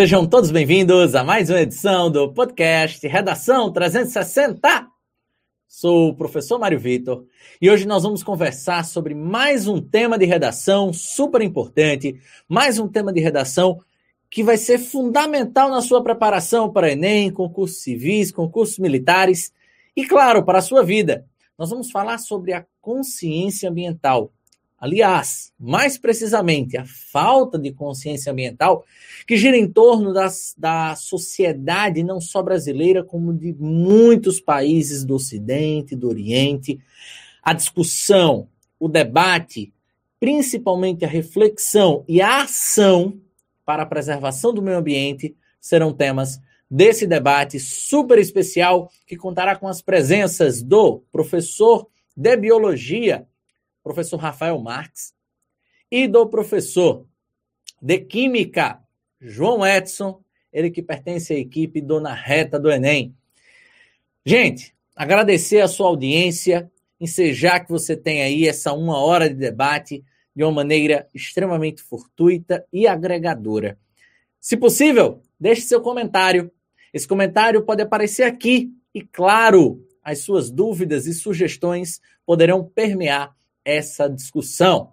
Sejam todos bem-vindos a mais uma edição do podcast Redação 360. Sou o professor Mário Vitor e hoje nós vamos conversar sobre mais um tema de redação super importante, mais um tema de redação que vai ser fundamental na sua preparação para Enem, concursos civis, concursos militares e, claro, para a sua vida. Nós vamos falar sobre a consciência ambiental. Aliás, mais precisamente, a falta de consciência ambiental que gira em torno das, da sociedade, não só brasileira, como de muitos países do Ocidente, do Oriente. A discussão, o debate, principalmente a reflexão e a ação para a preservação do meio ambiente serão temas desse debate super especial que contará com as presenças do professor de biologia professor Rafael Marques, e do professor de Química, João Edson, ele que pertence à equipe Dona Reta do Enem. Gente, agradecer a sua audiência, ensejar que você tem aí essa uma hora de debate de uma maneira extremamente fortuita e agregadora. Se possível, deixe seu comentário. Esse comentário pode aparecer aqui e, claro, as suas dúvidas e sugestões poderão permear essa discussão.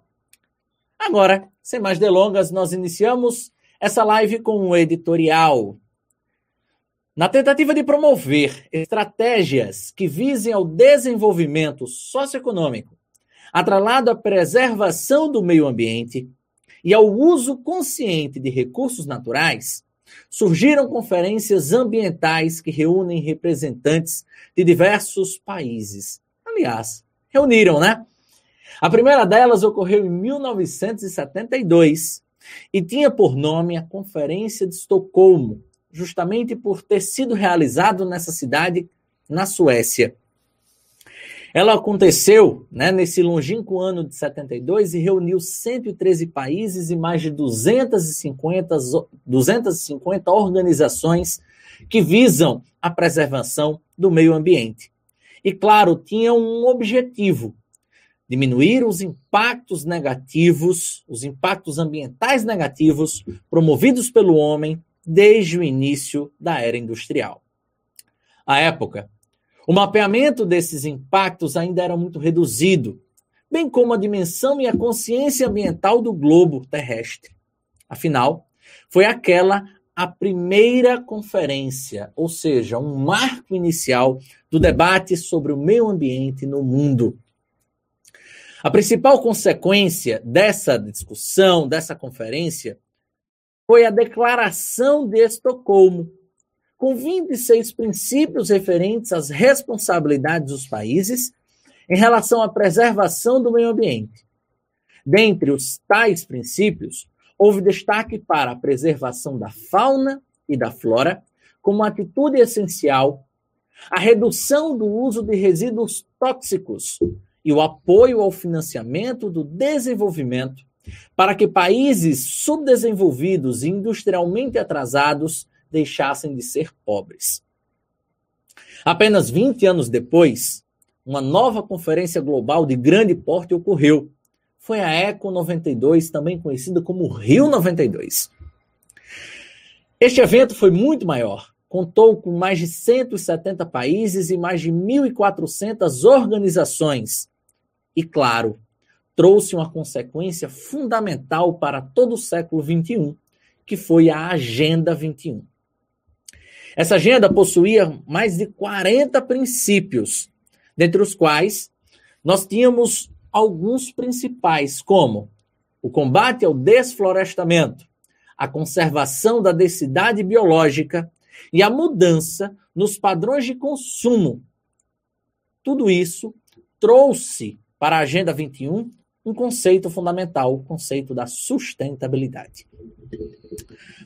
Agora, sem mais delongas, nós iniciamos essa live com um editorial. Na tentativa de promover estratégias que visem ao desenvolvimento socioeconômico, atrelado à preservação do meio ambiente e ao uso consciente de recursos naturais, surgiram conferências ambientais que reúnem representantes de diversos países. Aliás, reuniram, né? A primeira delas ocorreu em 1972 e tinha por nome a Conferência de Estocolmo, justamente por ter sido realizado nessa cidade, na Suécia. Ela aconteceu né, nesse longínquo ano de 72 e reuniu 113 países e mais de 250, 250 organizações que visam a preservação do meio ambiente. E, claro, tinha um objetivo, diminuir os impactos negativos, os impactos ambientais negativos promovidos pelo homem desde o início da era industrial. À época, o mapeamento desses impactos ainda era muito reduzido, bem como a dimensão e a consciência ambiental do globo terrestre. Afinal, foi aquela a primeira conferência, ou seja, um marco inicial do debate sobre o meio ambiente no mundo a principal consequência dessa discussão, dessa conferência, foi a Declaração de Estocolmo, com 26 princípios referentes às responsabilidades dos países em relação à preservação do meio ambiente. Dentre os tais princípios, houve destaque para a preservação da fauna e da flora como atitude essencial, a redução do uso de resíduos tóxicos, e o apoio ao financiamento do desenvolvimento para que países subdesenvolvidos e industrialmente atrasados deixassem de ser pobres. Apenas 20 anos depois, uma nova conferência global de grande porte ocorreu. Foi a Eco 92, também conhecida como Rio 92. Este evento foi muito maior. Contou com mais de 170 países e mais de 1.400 organizações, e, claro, trouxe uma consequência fundamental para todo o século XXI, que foi a Agenda 21. Essa agenda possuía mais de 40 princípios, dentre os quais nós tínhamos alguns principais, como o combate ao desflorestamento, a conservação da densidade biológica e a mudança nos padrões de consumo. Tudo isso trouxe para a Agenda 21 um conceito fundamental, o conceito da sustentabilidade.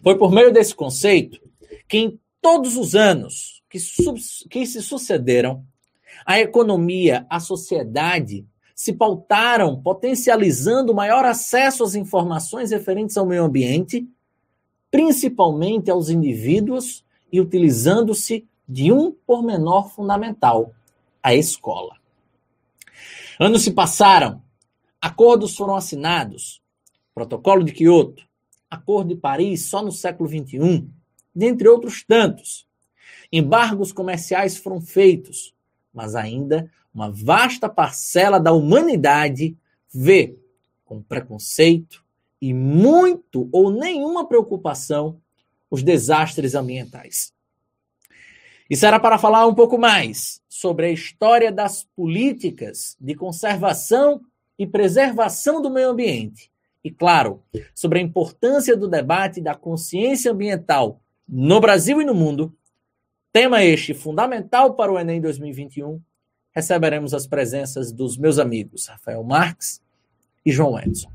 Foi por meio desse conceito que em todos os anos que, que se sucederam, a economia, a sociedade se pautaram potencializando maior acesso às informações referentes ao meio ambiente, principalmente aos indivíduos e utilizando-se de um pormenor fundamental, a escola. Anos se passaram, acordos foram assinados, Protocolo de Quioto, Acordo de Paris só no século XXI, dentre outros tantos. Embargos comerciais foram feitos, mas ainda uma vasta parcela da humanidade vê com preconceito e muito ou nenhuma preocupação os desastres ambientais. Isso era para falar um pouco mais sobre a história das políticas de conservação e preservação do meio ambiente. E, claro, sobre a importância do debate da consciência ambiental no Brasil e no mundo. Tema este fundamental para o Enem 2021. Receberemos as presenças dos meus amigos Rafael Marques e João Edson.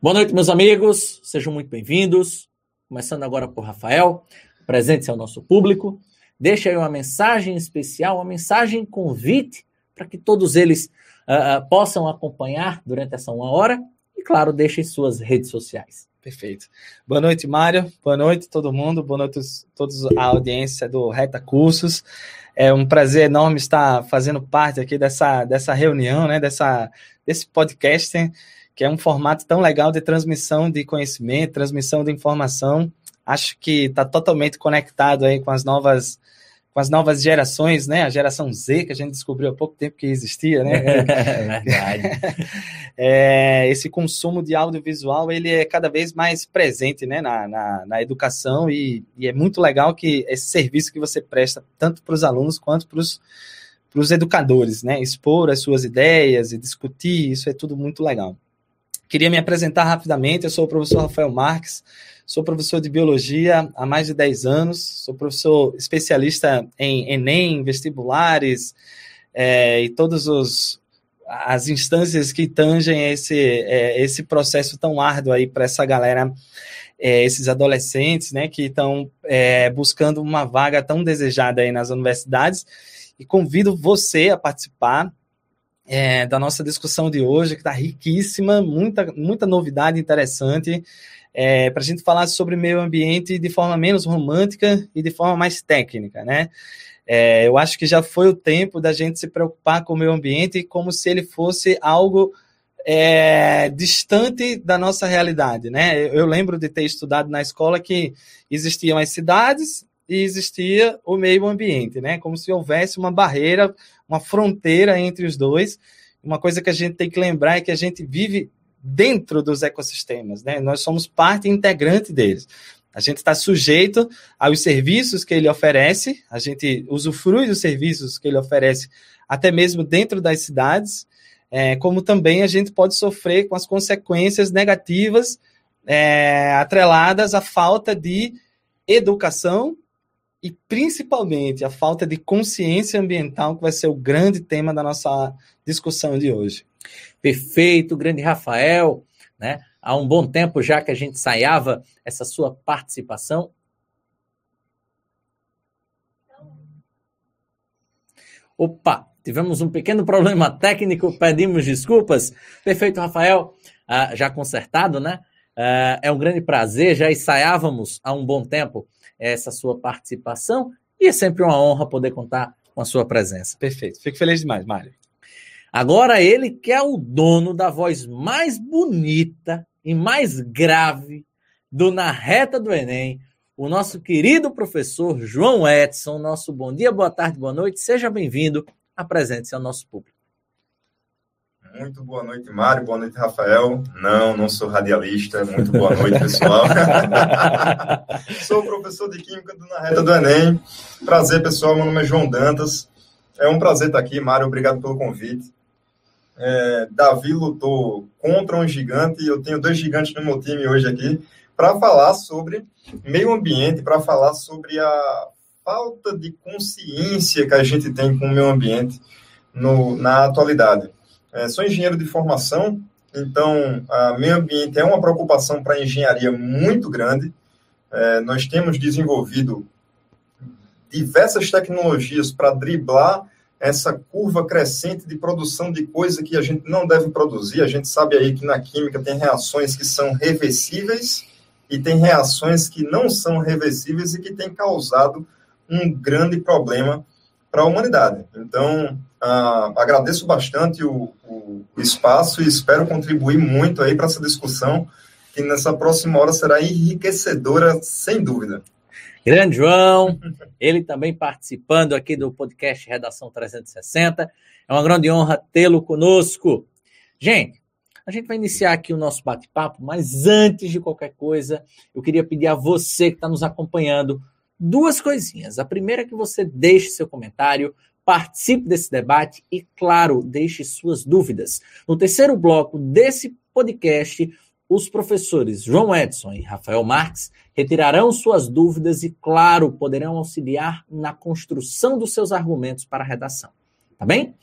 Boa noite, meus amigos. Sejam muito bem-vindos. Começando agora por Rafael presente ao nosso público. Deixe aí uma mensagem especial, uma mensagem convite para que todos eles uh, possam acompanhar durante essa uma hora. E, claro, deixe suas redes sociais. Perfeito. Boa noite, Mário. Boa noite, todo mundo. Boa noite a todos a audiência do Reta Cursos. É um prazer enorme estar fazendo parte aqui dessa, dessa reunião, né, dessa, desse podcast, que é um formato tão legal de transmissão de conhecimento, transmissão de informação acho que está totalmente conectado aí com as novas com as novas gerações, né? A geração Z que a gente descobriu há pouco tempo que existia, né? É verdade. é, esse consumo de audiovisual ele é cada vez mais presente, né? Na, na, na educação e, e, é muito legal que esse serviço que você presta tanto para os alunos quanto para os para os educadores, né? Expor as suas ideias e discutir, isso é tudo muito legal. Queria me apresentar rapidamente, eu sou o professor Rafael Marques, Sou professor de biologia há mais de 10 anos, sou professor especialista em Enem, vestibulares é, e todas as instâncias que tangem esse, é, esse processo tão árduo aí para essa galera, é, esses adolescentes, né, que estão buscando uma vaga tão desejada aí nas universidades. E convido você a participar é, da nossa discussão de hoje, que está riquíssima, muita, muita novidade interessante é, para a gente falar sobre meio ambiente de forma menos romântica e de forma mais técnica, né? É, eu acho que já foi o tempo da gente se preocupar com o meio ambiente como se ele fosse algo é, distante da nossa realidade, né? Eu, eu lembro de ter estudado na escola que existiam as cidades e existia o meio ambiente, né? Como se houvesse uma barreira, uma fronteira entre os dois. Uma coisa que a gente tem que lembrar é que a gente vive dentro dos ecossistemas, né? Nós somos parte integrante deles. A gente está sujeito aos serviços que ele oferece, a gente usufrui dos serviços que ele oferece, até mesmo dentro das cidades, é, como também a gente pode sofrer com as consequências negativas é, atreladas à falta de educação e principalmente a falta de consciência ambiental, que vai ser o grande tema da nossa discussão de hoje. Perfeito, grande Rafael, né? Há um bom tempo já que a gente ensaiava essa sua participação. Opa, tivemos um pequeno problema técnico, pedimos desculpas. Perfeito, Rafael, uh, já consertado, né? Uh, é um grande prazer, já ensaiávamos há um bom tempo essa sua participação e é sempre uma honra poder contar com a sua presença. Perfeito, fico feliz demais, Mário. Agora ele que é o dono da voz mais bonita e mais grave do Na Reta do Enem, o nosso querido professor João Edson. Nosso bom dia, boa tarde, boa noite. Seja bem-vindo. Apresente-se ao nosso público. Muito boa noite, Mário. Boa noite, Rafael. Não, não sou radialista. Muito boa noite, pessoal. sou professor de Química do Na Reta do Enem. Prazer, pessoal. Meu nome é João Dantas. É um prazer estar aqui, Mário. Obrigado pelo convite é, Davi lutou contra um gigante, e eu tenho dois gigantes no meu time hoje aqui, para falar sobre meio ambiente, para falar sobre a falta de consciência que a gente tem com o meio ambiente no, na atualidade. É, sou engenheiro de formação, então meio ambiente é uma preocupação para a engenharia muito grande. É, nós temos desenvolvido diversas tecnologias para driblar essa curva crescente de produção de coisa que a gente não deve produzir. A gente sabe aí que na química tem reações que são reversíveis e tem reações que não são reversíveis e que têm causado um grande problema para a humanidade. Então, ah, agradeço bastante o, o, o, espaço e espero contribuir muito aí para essa discussão que nessa próxima hora será enriquecedora, sem dúvida. Grande João, ele também participando aqui do podcast Redação 360. É uma grande honra tê-lo conosco. Gente, a gente vai iniciar aqui o nosso bate-papo, mas antes de qualquer coisa, eu queria pedir a você que está nos acompanhando duas coisinhas. A primeira é que você deixe seu comentário, participe desse debate e, claro, deixe suas dúvidas. No terceiro bloco desse podcast, os professores João Edson e Rafael Marques retirarão suas dúvidas e, claro, poderão auxiliar na construção dos seus argumentos para a redação. Tá bem?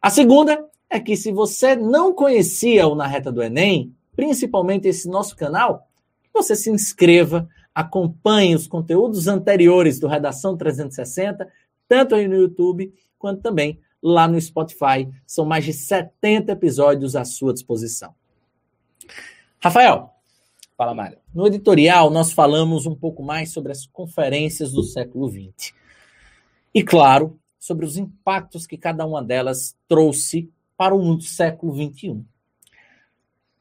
A segunda é que se você não conhecia o Na Reta do Enem, principalmente esse nosso canal, você se inscreva, acompanhe os conteúdos anteriores do Redação 360, tanto aí no YouTube quanto também lá no Spotify. São mais de 70 episódios à sua disposição. Rafael, fala, Mário. No editorial, nós falamos um pouco mais sobre as conferências do século XX. E, claro, sobre os impactos que cada uma delas trouxe para o século XXI.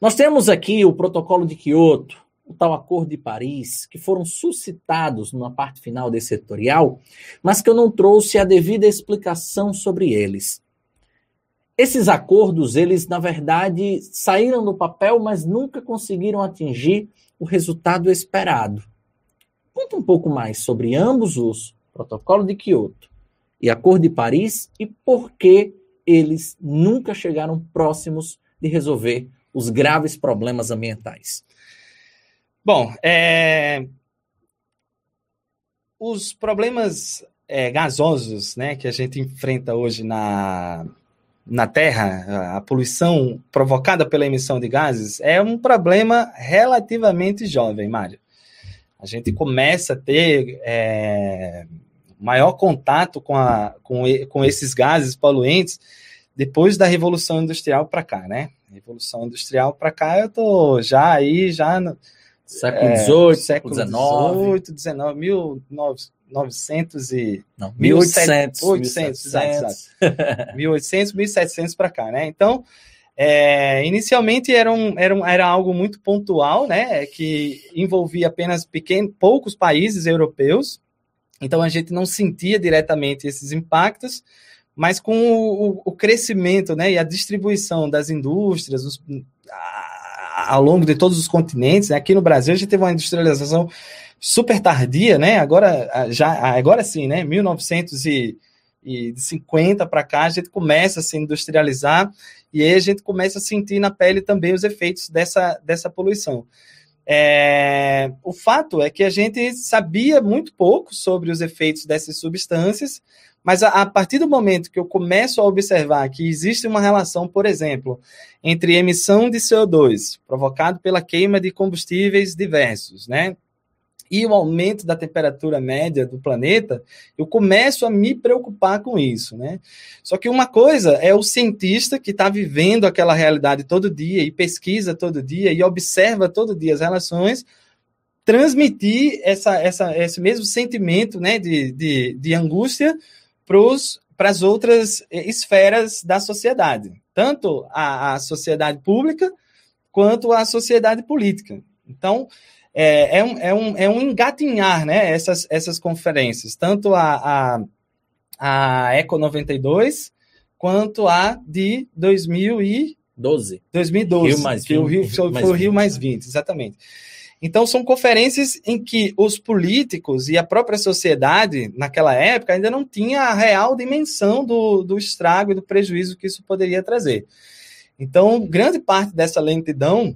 Nós temos aqui o Protocolo de Quioto, o tal Acordo de Paris, que foram suscitados na parte final desse editorial, mas que eu não trouxe a devida explicação sobre eles. Esses acordos, eles na verdade saíram do papel, mas nunca conseguiram atingir o resultado esperado. Conta um pouco mais sobre ambos os Protocolo de Quioto e Acordo de Paris e por que eles nunca chegaram próximos de resolver os graves problemas ambientais. Bom, é... os problemas é, gasosos né, que a gente enfrenta hoje na, na Terra, a poluição provocada pela emissão de gases, é um problema relativamente jovem, Mário. A gente começa a ter é, maior contato com, a, com, com esses gases poluentes depois da Revolução Industrial para cá, né? Revolução Industrial para cá, eu tô já aí, já... Século XVIII, é, século XIX. XVIII, XIX, 1900 e... Não, 1800. 1800, 1800. 1800, 1700 para cá, né? Então, é, inicialmente era, um, era, um, era algo muito pontual, né? Que envolvia apenas pequenos, poucos países europeus. Então, a gente não sentia diretamente esses impactos, mas com o, o crescimento né, e a distribuição das indústrias os, ao longo de todos os continentes, né, aqui no Brasil a gente teve uma industrialização super tardia, né? Agora já agora sim, né? 1950 para cá a gente começa a se industrializar e aí a gente começa a sentir na pele também os efeitos dessa, dessa poluição. É, o fato é que a gente sabia muito pouco sobre os efeitos dessas substâncias, mas a, a, partir do momento que eu começo a observar que existe uma relação, por exemplo, entre emissão de CO2 provocado pela queima de combustíveis diversos, né? E o aumento da temperatura média do planeta, eu começo a me preocupar com isso, né? Só que uma coisa é o cientista que está vivendo aquela realidade todo dia e pesquisa todo dia e observa todo dia as relações, transmitir essa, essa, esse mesmo sentimento né, de, de, de angústia para as outras eh, esferas da sociedade, tanto a, a, sociedade pública quanto a sociedade política. Então, é, é, um, é, um, é um engatinhar né, essas, essas conferências, tanto a, a, a Eco 92 quanto a de 2012. 2012. Rio mais 20. o Rio, foi, foi o Rio mais 20, exatamente. Então, são conferências em que os políticos e a própria sociedade, naquela época, ainda não tinha a real dimensão do, do estrago e do prejuízo que isso poderia trazer. Então, grande parte dessa lentidão,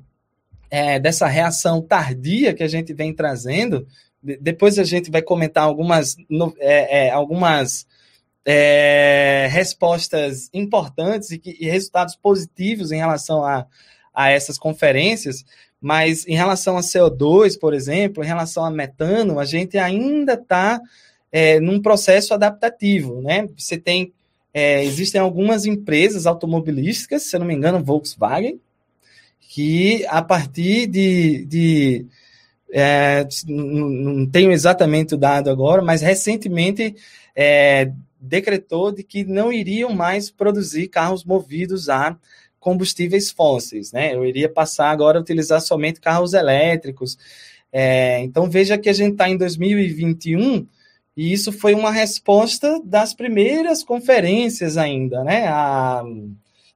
é, dessa reação tardia que a gente vem trazendo, depois a gente vai comentar algumas, é, é, algumas é, respostas importantes e, que, e resultados positivos em relação a, a essas conferências, mas em relação a CO2, por exemplo, em relação a metano, a gente ainda está é, num processo adaptativo, né? Você tem, é, existem algumas empresas automobilísticas, se eu não me engano, Volkswagen, que a partir de, de é, não tenho exatamente o dado agora, mas recentemente é, decretou de que não iriam mais produzir carros movidos a combustíveis fósseis, né? Eu iria passar agora a utilizar somente carros elétricos. É, então veja que a gente está em 2021 e isso foi uma resposta das primeiras conferências ainda, né? Há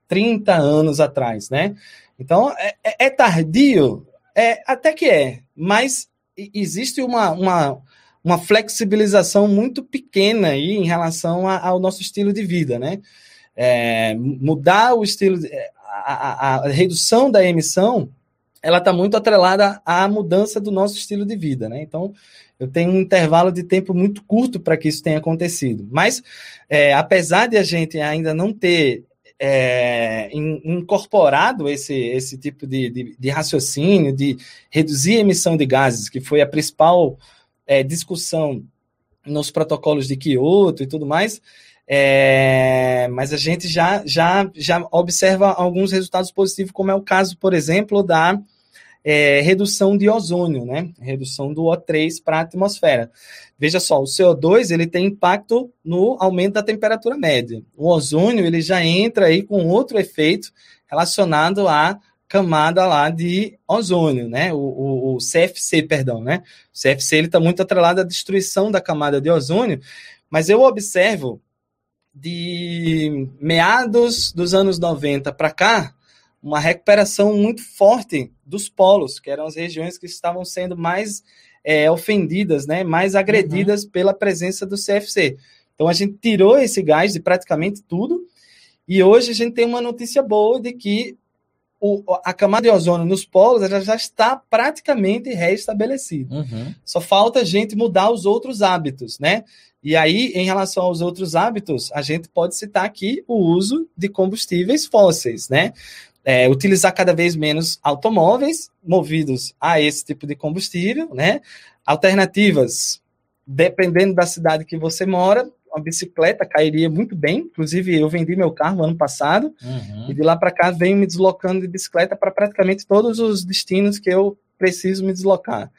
30 anos atrás, né? Então, é, é, é tardio? É, até que é, mas existe uma, uma, uma flexibilização muito pequena aí em relação a, ao nosso estilo de vida, né? É, mudar o estilo, de, a, a, redução da emissão, ela está muito atrelada à mudança do nosso estilo de vida, né? Então, eu tenho um intervalo de tempo muito curto para que isso tenha acontecido. Mas, é, apesar de a gente ainda não ter é, incorporado esse, esse tipo de, de, de, raciocínio, de reduzir a emissão de gases, que foi a principal é, discussão nos protocolos de Kyoto e tudo mais, é, mas a gente já, já, já observa alguns resultados positivos, como é o caso, por exemplo, da é, redução de ozônio, né? Redução do O3 para a atmosfera. Veja só, o CO2 ele tem impacto no aumento da temperatura média. O ozônio ele já entra aí com outro efeito relacionado à camada lá de ozônio, né? O, o, o CFC, perdão, né? O CFC ele está muito atrelado à destruição da camada de ozônio, mas eu observo de meados dos anos 90 para cá, uma recuperação muito forte dos polos, que eram as regiões que estavam sendo mais é, ofendidas, né, mais agredidas uhum. pela presença do CFC. Então a gente tirou esse gás de praticamente tudo, e hoje a gente tem uma notícia boa de que o, a camada de ozônio nos polos ela já está praticamente reestabelecida. Uhum. Só falta a gente mudar os outros hábitos, né? E aí, em relação aos outros hábitos, a gente pode citar aqui o uso de combustíveis fósseis, né? é, utilizar cada vez menos automóveis movidos a esse tipo de combustível, né? Alternativas, dependendo da cidade que você mora, uma bicicleta cairia muito bem. Inclusive, eu vendi meu carro ano passado uhum. e de lá para cá venho me deslocando de bicicleta para praticamente todos os destinos que eu preciso me deslocar.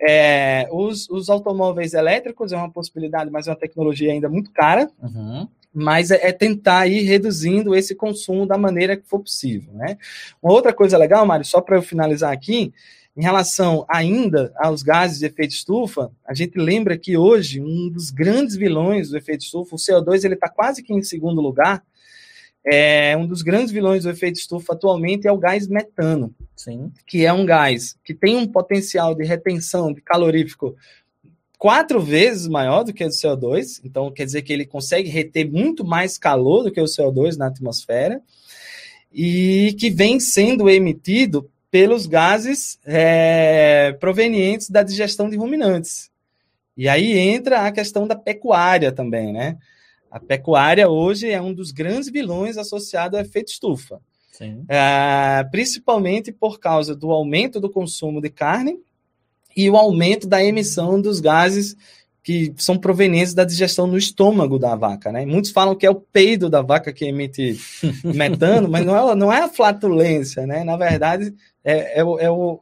É, os, os, automóveis elétricos é uma possibilidade, mas é uma tecnologia ainda muito cara. Uhum mas é, é, tentar ir reduzindo esse consumo da maneira que for possível, né? Uma outra coisa legal, Mário, só para eu finalizar aqui, em relação ainda aos gases de efeito estufa, a gente lembra que hoje um dos grandes vilões do efeito estufa, o CO2, ele está quase que em segundo lugar. É, um dos grandes vilões do efeito estufa atualmente é o gás metano, Sim. que é um gás que tem um potencial de retenção de calorífico quatro vezes maior do que o do CO2, então quer dizer que ele consegue reter muito mais calor do que o CO2 na atmosfera, e que vem sendo emitido pelos gases é, provenientes da digestão de ruminantes. E aí entra a questão da pecuária também, né? A pecuária hoje é um dos grandes vilões associado ao efeito estufa. É, principalmente por causa do aumento do consumo de carne e o aumento da emissão dos gases que são provenientes da digestão no estômago da vaca, né? Muitos falam que é o peido da vaca que emite metano, mas não é, não é a flatulência, né? Na verdade, é, é, é, o,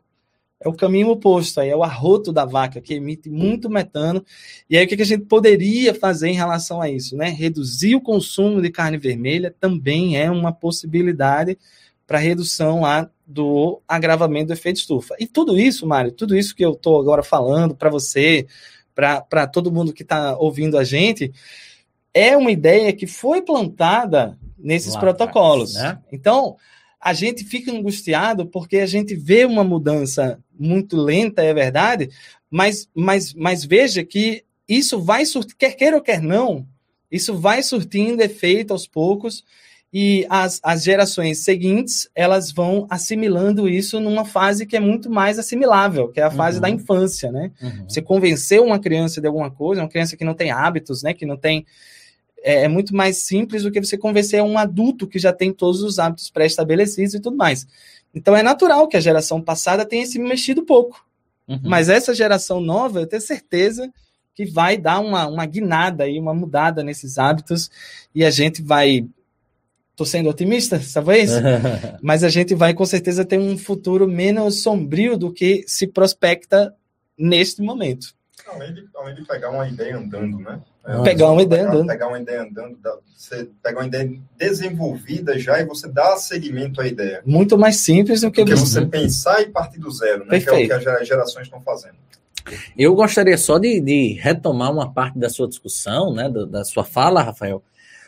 é o caminho oposto, aí é o arroto da vaca que emite muito metano. E aí o que a gente poderia fazer em relação a isso, né? Reduzir o consumo de carne vermelha também é uma possibilidade para redução lá do agravamento do efeito estufa. E tudo isso, Mário, tudo isso que eu estou agora falando para você, para todo mundo que está ouvindo a gente, é uma ideia que foi plantada nesses Lá protocolos. Atrás, né? Então, a gente fica angustiado porque a gente vê uma mudança muito lenta, é verdade, mas, mas, mas veja que isso vai surtir, quer queira ou quer não, isso vai surtindo efeito aos poucos e as, as gerações seguintes elas vão assimilando isso numa fase que é muito mais assimilável, que é a fase uhum. da infância, né? Uhum. Você convencer uma criança de alguma coisa, uma criança que não tem hábitos, né? Que não tem é, é muito mais simples do que você convencer um adulto que já tem todos os hábitos pré-estabelecidos e tudo mais. Então é natural que a geração passada tenha se mexido pouco. Uhum. Mas essa geração nova, eu tenho certeza que vai dar uma, uma guinada aí, uma mudada nesses hábitos, e a gente vai Estou sendo otimista, talvez, mas a gente vai com certeza ter um futuro menos sombrio do que se prospecta neste momento. Além de, além de pegar uma ideia andando, né? É, pegar uma ideia pegar, andando. Pegar uma ideia andando, você pega uma ideia desenvolvida já e você dá seguimento à ideia. Muito mais simples do que, do que você pensar e partir do zero, né? Perfeito. Que é o que as gerações estão fazendo. Eu gostaria só de, de, retomar uma parte da sua discussão, né, da, da, sua fala, Rafael,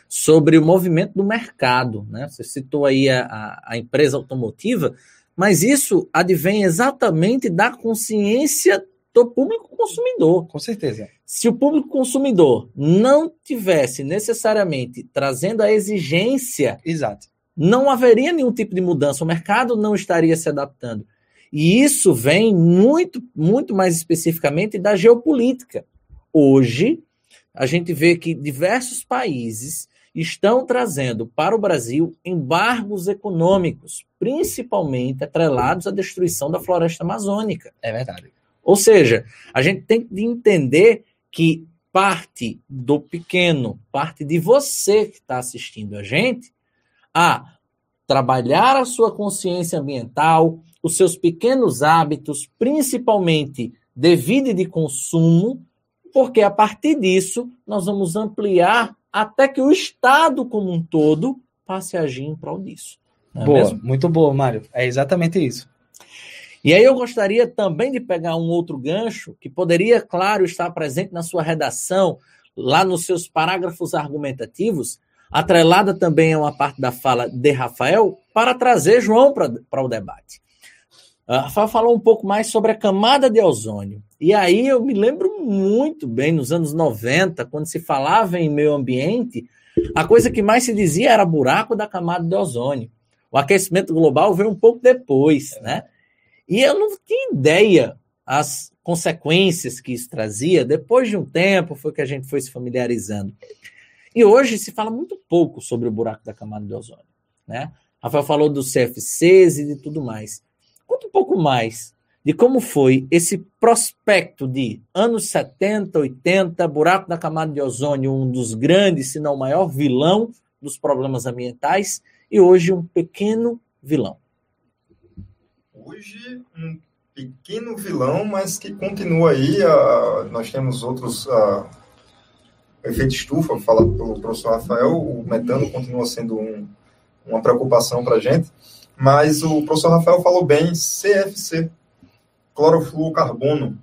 sobre o movimento do mercado. Né? Você citou aí a, a, a empresa automotiva, mas isso advém exatamente da consciência do público consumidor. Com certeza. Se o público consumidor não tivesse necessariamente trazendo a exigência, Exato. não haveria nenhum tipo de mudança. O mercado não estaria se adaptando. E isso vem muito, muito mais especificamente da geopolítica. Hoje, a gente vê que diversos países estão trazendo para o Brasil embargos econômicos, principalmente atrelados à destruição da floresta amazônica. É verdade. Ou seja, a gente tem que entender que parte do pequeno, parte de você que está assistindo a gente, a trabalhar a sua consciência ambiental, os seus pequenos hábitos, principalmente de vida e de consumo, porque a partir disso nós vamos ampliar até que o Estado como um todo passe a agir em prol disso. É boa, mesmo? muito boa, Mário. É exatamente isso. E aí eu gostaria também de pegar um outro gancho que poderia, claro, estar presente na sua redação, lá nos seus parágrafos argumentativos, atrelada também a uma parte da fala de Rafael, para trazer João para o debate. Uh, Rafael falou um pouco mais sobre a camada de ozônio. E aí eu me lembro muito bem, nos anos 90, quando se falava em meio ambiente, a coisa que mais se dizia era buraco da camada de ozônio. O aquecimento global veio um pouco depois, né? E eu não tinha ideia as consequências que isso trazia. Depois de um tempo foi que a gente foi se familiarizando. E hoje se fala muito pouco sobre o buraco da camada de ozônio, né? Rafael falou dos CFCs e de tudo mais. Conta um pouco mais de como foi esse prospecto de anos 70, 80, buraco da camada de ozônio, um dos grandes, se não o maior vilão dos problemas ambientais, e hoje um pequeno vilão. Hoje, um pequeno vilão, mas que continua aí. Uh, nós temos outros. Uh, efeito estufa, falado pelo professor Rafael, o metano continua sendo um, uma preocupação para a gente. Mas o professor Rafael falou bem, CFC, clorofluorcarbono.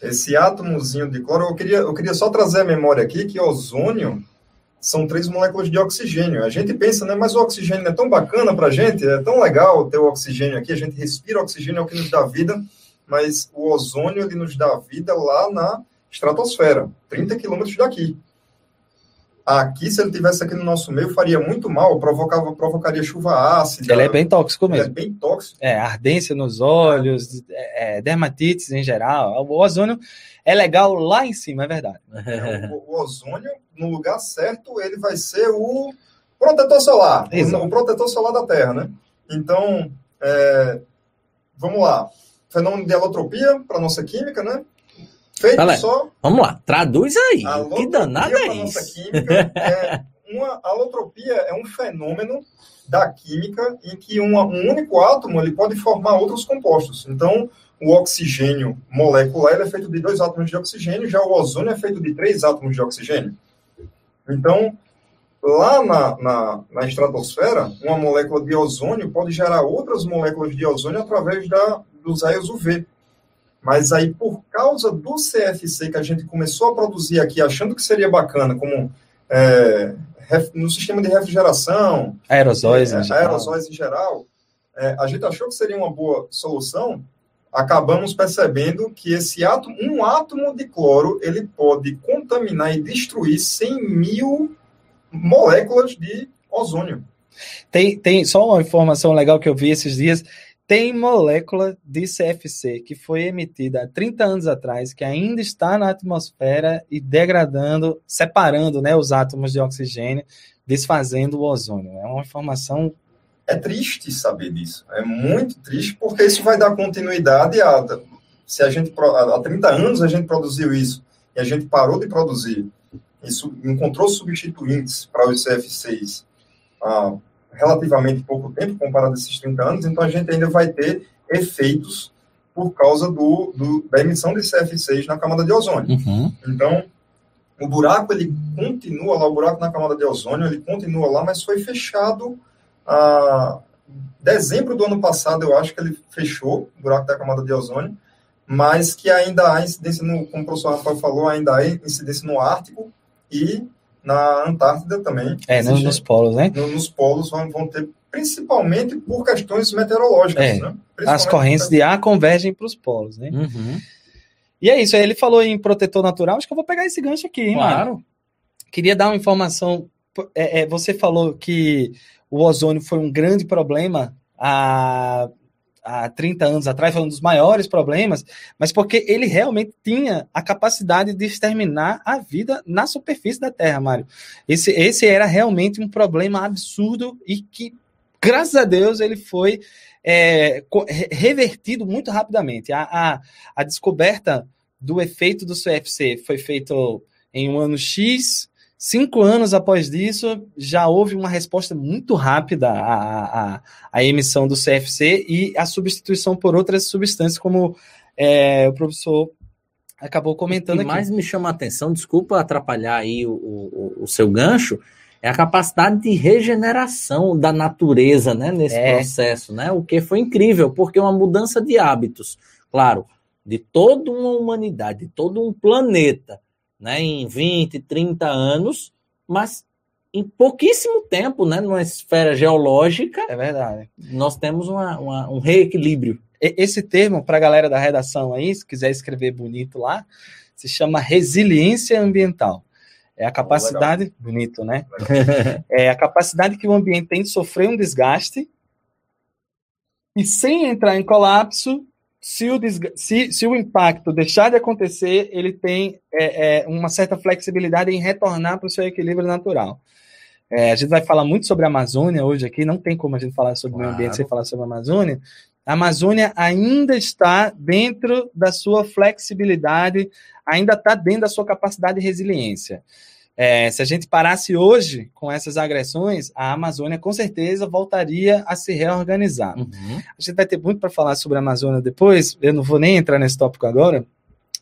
Esse átomozinho de cloro, eu queria, eu queria só trazer a memória aqui que ozônio são três moléculas de oxigênio. A gente pensa, né, mas o oxigênio é tão bacana para a gente, é tão legal ter o oxigênio aqui, a gente respira oxigênio, é o que nos dá vida, mas o ozônio ele nos dá vida lá na estratosfera, 30 quilômetros daqui. Aqui, se ele tivesse aqui no nosso meio, faria muito mal, provocava, provocaria chuva ácida. Ele é bem tóxico mesmo. Ele é bem tóxico. É, ardência nos olhos, é, dermatites em geral. O ozônio é legal lá em cima, é verdade. É, o, o, ozônio, no lugar certo, ele vai ser o protetor solar. O, o, protetor solar da Terra, né? Então, é, vamos lá. Fenômeno de alotropia para nossa química, né? Feito só. Vamos lá, traduz aí. Que danada é isso? Química é uma alotropia é um fenômeno da química em que uma, um único átomo ele pode formar outros compostos. Então, o oxigênio molecular é feito de dois átomos de oxigênio, já o ozônio é feito de três átomos de oxigênio. Então, lá na, na, na estratosfera, uma molécula de ozônio pode gerar outras moléculas de ozônio através da, dos raios UV. Mas aí, por causa do CFC que a gente começou a produzir aqui, achando que seria bacana, como é, no sistema de refrigeração, aerosóis, é, em geral. aerosóis em geral, é, a gente achou que seria uma boa solução. Acabamos percebendo que esse átomo, um átomo de cloro, ele pode contaminar e destruir 100 mil moléculas de ozônio. Tem, tem só uma informação legal que eu vi esses dias tem molécula de CFC que foi emitida há 30 anos atrás, que ainda está na atmosfera e degradando, separando né, os átomos de oxigênio, desfazendo o ozônio. É uma informação. É triste saber disso. É muito triste, porque isso vai dar continuidade a. Se a gente. Há 30 anos a gente produziu isso e a gente parou de produzir. Isso encontrou substituintes para os CFCs. Ah, relativamente pouco tempo, comparado a esses 30 anos, então a gente ainda vai ter efeitos por causa do, do, da emissão de CF6 na camada de ozônio. Uhum. Então, o buraco, ele continua lá, o buraco na camada de ozônio, ele continua lá, mas foi fechado a dezembro do ano passado, eu acho que ele fechou o buraco da camada de ozônio, mas que ainda há incidência, no, como o professor Rafael falou, ainda há incidência no Ártico e na Antártida também. É, nos, nos polos, né? Nos polos vão, vão ter principalmente por questões meteorológicas. É, né? As correntes de ar convergem para os polos, né? Uhum. E é isso, ele falou em protetor natural, acho que eu vou pegar esse gancho aqui, hein, Claro. Mano? Queria dar uma informação. É, é, você falou que o ozônio foi um grande problema há, há 30 anos atrás, foi um dos maiores problemas, mas porque ele realmente tinha a capacidade de exterminar a vida na superfície da Terra, Mário. Esse, esse era realmente um problema absurdo e que graças a Deus, ele foi é, revertido muito rapidamente. A, a, a, descoberta do efeito do CFC foi feito em um ano X. Cinco anos após isso, já houve uma resposta muito rápida à, à, à emissão do CFC e a substituição por outras substâncias, como é, o professor acabou comentando o que aqui. mais me chama a atenção, desculpa atrapalhar aí o, o, o seu gancho, é a capacidade de regeneração da natureza, né, nesse é. processo, né? O que foi incrível, porque uma mudança de hábitos, claro, de toda uma humanidade, de todo um planeta, né, em 20, 30 anos, mas em pouquíssimo tempo, né, numa esfera geológica, é verdade. Nós temos uma, uma, um reequilíbrio. Esse termo, para a galera da redação aí, se quiser escrever bonito lá, se chama resiliência ambiental. É a capacidade, oh, bonito, né? é a capacidade que o ambiente tem de sofrer um desgaste e sem entrar em colapso, se o, se, se o impacto deixar de acontecer, ele tem é, é, uma certa flexibilidade em retornar para o seu equilíbrio natural. É, a gente vai falar muito sobre a Amazônia hoje aqui, não tem como a gente falar sobre o meio ambiente sem falar sobre a Amazônia. A Amazônia ainda está dentro da sua flexibilidade, ainda está dentro da sua capacidade de resiliência. É, se a gente parasse hoje com essas agressões, a Amazônia com certeza voltaria a se reorganizar. Uhum. A gente vai ter muito para falar sobre a Amazônia depois, eu não vou nem entrar nesse tópico agora,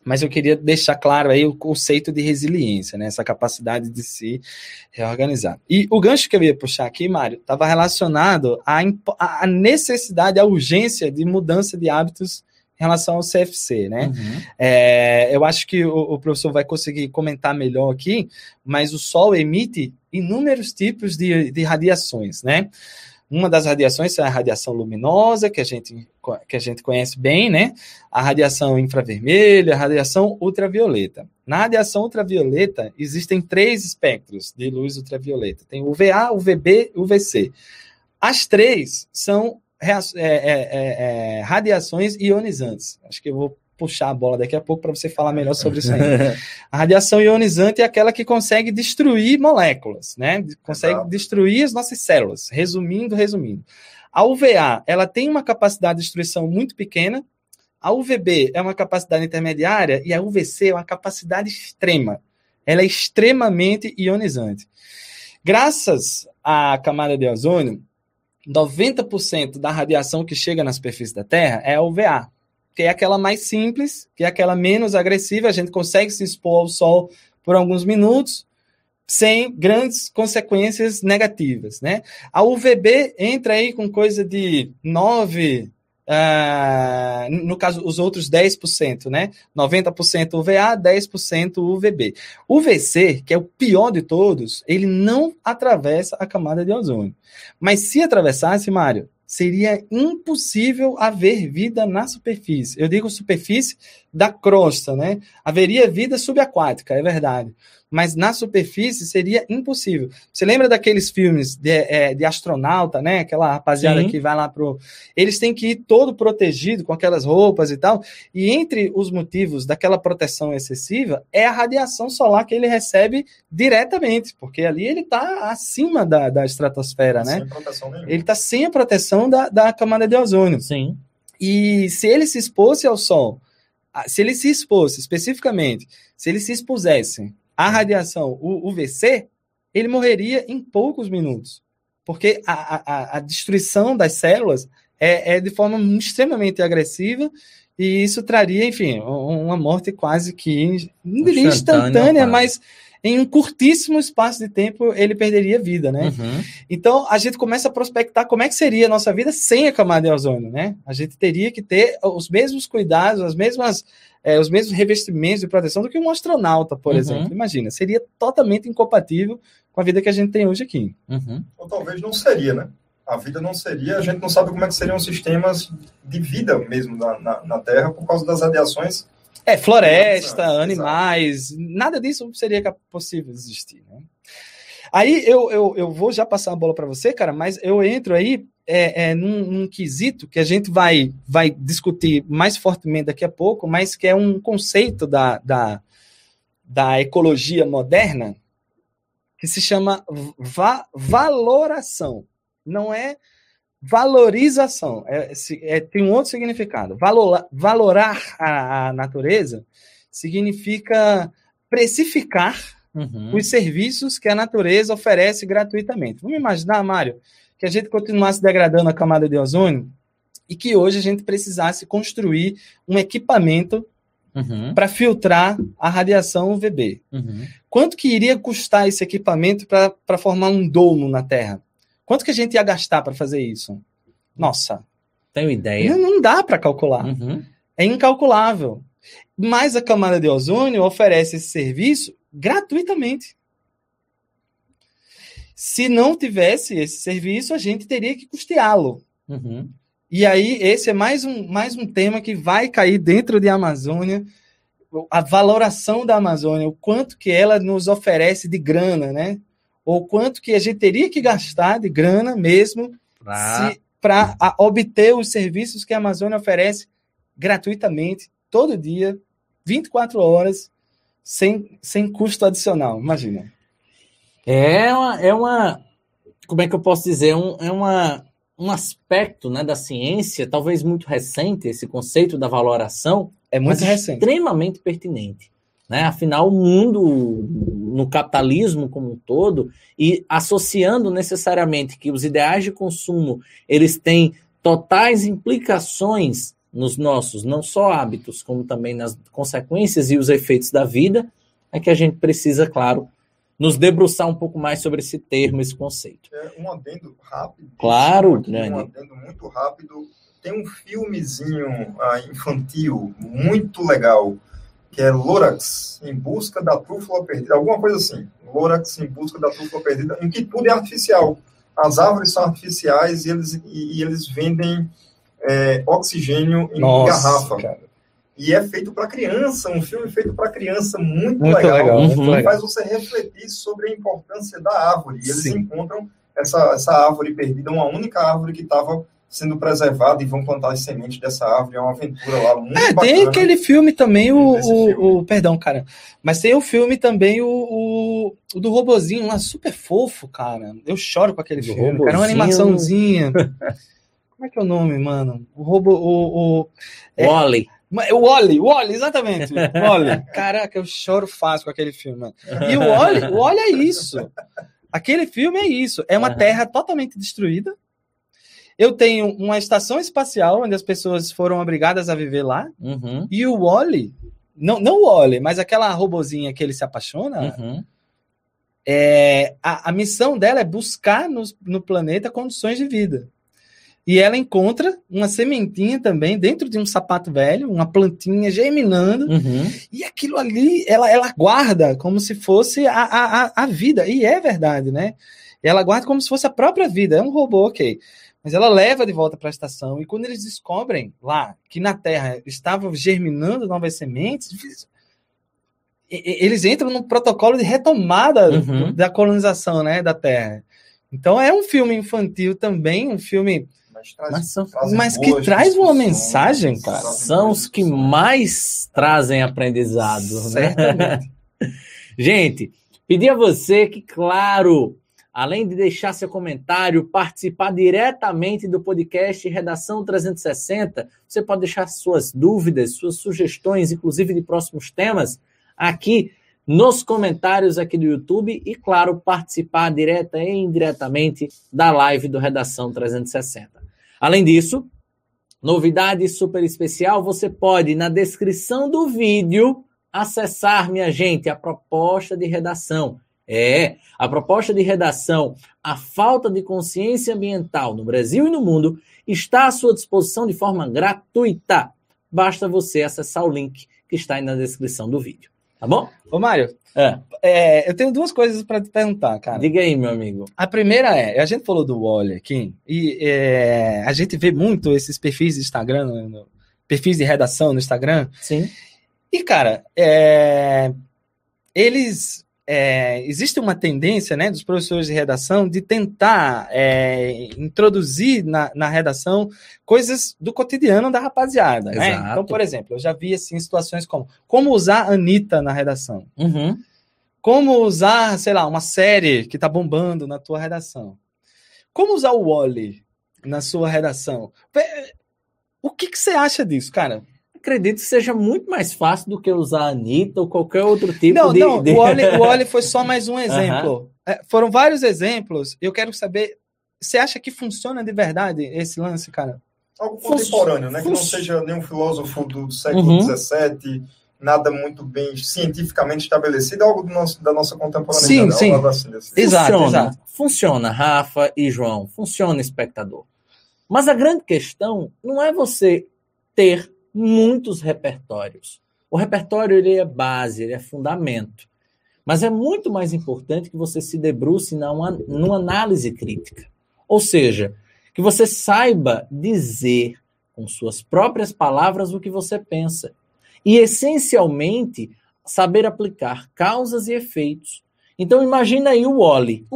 mas eu queria deixar claro aí o conceito de resiliência, né? essa capacidade de se reorganizar. E o gancho que eu ia puxar aqui, Mário, estava relacionado à, à necessidade, à urgência de mudança de hábitos em relação ao CFC, né? Uhum. É, eu acho que o, o, professor vai conseguir comentar melhor aqui, mas o Sol emite inúmeros tipos de, de radiações, né? Uma das radiações é a radiação luminosa, que a gente, que a gente conhece bem, né? A radiação infravermelha, a radiação ultravioleta. Na radiação ultravioleta, existem três espectros de luz ultravioleta: tem UVA, UVB e UVC. As três são é, é, é, é, radiações ionizantes. Acho que eu vou puxar a bola daqui a pouco para você falar melhor sobre isso aí. a radiação ionizante é aquela que consegue destruir moléculas, né? Consegue Exato. destruir as nossas células. Resumindo, resumindo. A UVA, ela tem uma capacidade de destruição muito pequena. A UVB é uma capacidade intermediária e a UVC é uma capacidade extrema. Ela é extremamente ionizante. Graças à camada de ozônio, 90% da radiação que chega na superfície da Terra é a UVA, que é aquela mais simples, que é aquela menos agressiva, a gente consegue se expor ao sol por alguns minutos sem grandes consequências negativas, né? A UVB entra aí com coisa de 9 Uh, no caso, os outros 10%, né? 90% UVA, 10% UVB. O VC, que é o pior de todos, ele não atravessa a camada de ozônio. Mas se atravessasse, Mário, seria impossível haver vida na superfície. Eu digo superfície da crosta, né? Haveria vida subaquática, é verdade mas na superfície seria impossível. Você lembra daqueles filmes de, é, de astronauta, né? Aquela rapaziada Sim. que vai lá pro. Eles têm que ir todo protegido com aquelas roupas e tal. E entre os motivos daquela proteção excessiva é a radiação solar que ele recebe diretamente, porque ali ele está acima da, da estratosfera, sem né? Ele está sem a proteção da, da camada de ozônio. Sim. E se ele se expôsse ao sol, se ele se expôsse especificamente, se ele se expusesse a radiação UVC, ele morreria em poucos minutos. Porque a, a, a destruição das células é, é, de forma extremamente agressiva e isso traria, enfim, uma morte quase que, não diria instantânea, mas em um curtíssimo espaço de tempo ele perderia vida, né? Uhum. Então a gente começa a prospectar como é que seria a nossa vida sem a camada de ozônio, né? A gente teria que ter os mesmos cuidados, as mesmas, é, os mesmos revestimentos de proteção do que um astronauta, por uhum. exemplo. Imagina, seria totalmente incompatível com a vida que a gente tem hoje aqui. Uhum. Ou talvez não seria, né? A vida não seria, a gente não sabe como é que seriam os sistemas de vida mesmo na, na, na Terra por causa das radiações é, floresta, Exato. animais, nada disso seria possível existir. Né? Aí eu, eu, eu vou já passar a bola para você, cara, mas eu entro aí é, é, num, num, quesito que a gente vai, vai discutir mais fortemente daqui a pouco, mas que é um conceito da, da, da ecologia moderna que se chama va valoração. Não é valorização. É, é, tem um outro significado. Valor, valorar a, a, natureza significa precificar uhum. os serviços que a natureza oferece gratuitamente. Vamos imaginar, Mário, que a gente continuasse degradando a camada de ozônio e que hoje a gente precisasse construir um equipamento uhum. para filtrar a radiação UVB. Uhum. Quanto que iria custar esse equipamento para formar um domo na Terra? Quanto que a gente ia gastar para fazer isso? Nossa. Tenho ideia. Não, não dá para calcular. Uhum. É incalculável. Mas a camada de ozônio oferece esse serviço gratuitamente. Se não tivesse esse serviço, a gente teria que custeá-lo. Uhum. E aí, esse é mais um, mais um tema que vai cair dentro de Amazônia, a valoração da Amazônia, o quanto que ela nos oferece de grana, né? Ou quanto que a gente teria que gastar de grana mesmo para obter os serviços que a Amazônia oferece gratuitamente, todo dia, 24 horas, sem, sem custo adicional. Imagina. É uma, é uma. Como é que eu posso dizer? Um, é uma, um aspecto né, da ciência, talvez muito recente, esse conceito da valoração. É muito recente. Extremamente pertinente. Né? Afinal, o mundo no capitalismo como um todo e associando necessariamente que os ideais de consumo eles têm totais implicações nos nossos não só hábitos como também nas consequências e os efeitos da vida é que a gente precisa claro nos debruçar um pouco mais sobre esse termo esse conceito. É um adendo rápido. Claro grande um adendo muito rápido. Tem um filmezinho uh, infantil muito legal que é Lorax em busca da trúfula perdida, alguma coisa assim. Lorax em busca da trúfula perdida, em que tudo é artificial. As árvores são artificiais e eles, e, e eles vendem é, oxigênio em Nossa, garrafa. Cara. E é feito para criança, um filme feito para criança muito, muito legal. legal muito uhum. Faz você refletir sobre a importância da árvore. E eles Sim. encontram essa, essa árvore perdida, uma única árvore que estava sendo preservado e vão plantar as sementes dessa árvore. É uma aventura lá muito É, bacana. tem aquele filme também, o, o, filme. o, Perdão, cara. Mas tem o filme também, o, o, o, do robozinho lá, super fofo, cara. Eu choro com aquele do filme. Robozinho. Cara, é uma animaçãozinha. Como é que é o nome, mano? O robô. O, o, é, Wally. O Wally, o Wally, exatamente. Wally. Caraca, eu choro fácil com aquele filme, mano. E o Wally, o Wally é isso. Aquele filme é isso. É uma uhum. terra totalmente destruída eu tenho uma estação espacial onde as pessoas foram obrigadas a viver lá. Uhum. E o Wally, não, não o Wally, mas aquela robozinha que ele se apaixona, uhum. é, a, a, missão dela é buscar no, no planeta condições de vida. E ela encontra uma sementinha também dentro de um sapato velho, uma plantinha germinando. Uhum. E aquilo ali, ela, ela guarda como se fosse a, a, a vida. E é verdade, né? Ela guarda como se fosse a própria vida. É um robô, ok. Mas ela leva de volta para a estação. E quando eles descobrem lá que na Terra estavam germinando novas sementes, eles entram num protocolo de retomada uhum. da colonização né, da Terra. Então é um filme infantil também, um filme. Mas, traz, mas que traz uma mensagem, cara. São os que mais trazem aprendizado, né? Gente, pedir a você que, claro, Além de deixar seu comentário, participar diretamente do podcast Redação 360, você pode deixar suas dúvidas, suas sugestões, inclusive de próximos temas, aqui nos comentários aqui do YouTube e, claro, participar direta e indiretamente da live do Redação 360. Além disso, Novidade super especial, você pode, na descrição do vídeo, acessar, minha gente, a proposta de redação. É, a proposta de redação A Falta de Consciência Ambiental no Brasil e no Mundo está à sua disposição de forma gratuita. Basta você acessar o link que está aí na descrição do vídeo. Tá bom? Ô, Mário, é. É, eu tenho duas coisas para te perguntar, cara. Diga aí, meu amigo. A primeira é, a gente falou do Wally aqui, e é, a gente vê muito esses perfis de Instagram, no, perfis de redação no Instagram. Sim. E, cara, é, eles é, existe uma tendência né, dos professores de redação de tentar é, introduzir na, na, redação coisas do cotidiano da rapaziada. Né? Então, por exemplo, eu já vi assim, situações como como usar a Anitta na redação. Uhum. Como usar, sei lá, uma série que está bombando na tua redação. Como usar o Wally na sua redação. O que, que você acha disso, cara? Acredito que seja muito mais fácil do que usar a Anitta ou qualquer outro tipo não, de. Não, de... o Oli, o Oli foi só mais um exemplo. Uhum. É, foram vários exemplos. Eu quero saber. Você acha que funciona de verdade esse lance, cara? Algo contemporâneo, né? Que não seja nenhum filósofo do século XVII, uhum. nada muito bem cientificamente estabelecido, algo nosso, da nossa contemporaneidade. Sim, sim. Assim, exato, funciona, exato. Funciona, Rafa e João. Funciona, espectador. Mas a grande questão não é você ter muitos repertórios. O repertório ele é base, ele é fundamento. Mas é muito mais importante que você se debruce numa, numa análise crítica. Ou seja, que você saiba dizer com suas próprias palavras o que você pensa. E, essencialmente, saber aplicar causas e efeitos. Então, imagina aí o Wally.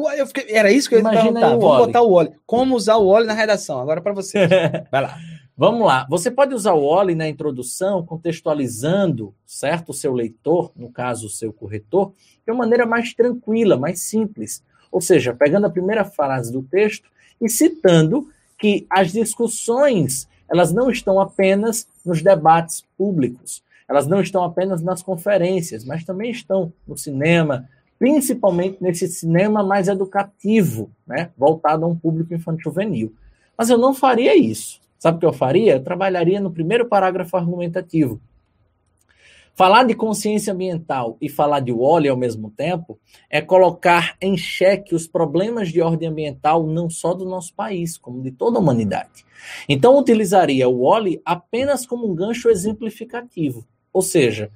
Era isso que eu ia imagina perguntar. Vamos botar o Wally. Como usar o Wally na redação? Agora para você. Vai lá. Vamos lá. Você pode usar o Oli na introdução, contextualizando, certo, o seu leitor, no caso, o seu corretor, de uma maneira mais tranquila, mais simples. Ou seja, pegando a primeira frase do texto e citando que as discussões, elas não estão apenas nos debates públicos, elas não estão apenas nas conferências, mas também estão no cinema, principalmente nesse cinema mais educativo, né, voltado a um público infantil juvenil. Mas eu não faria isso. Sabe o que eu faria? Eu trabalharia no primeiro parágrafo argumentativo. Falar de consciência ambiental e falar de Wally ao mesmo tempo é colocar em xeque os problemas de ordem ambiental não só do nosso país, como de toda a humanidade. Então, utilizaria o Wally apenas como um gancho exemplificativo, ou seja,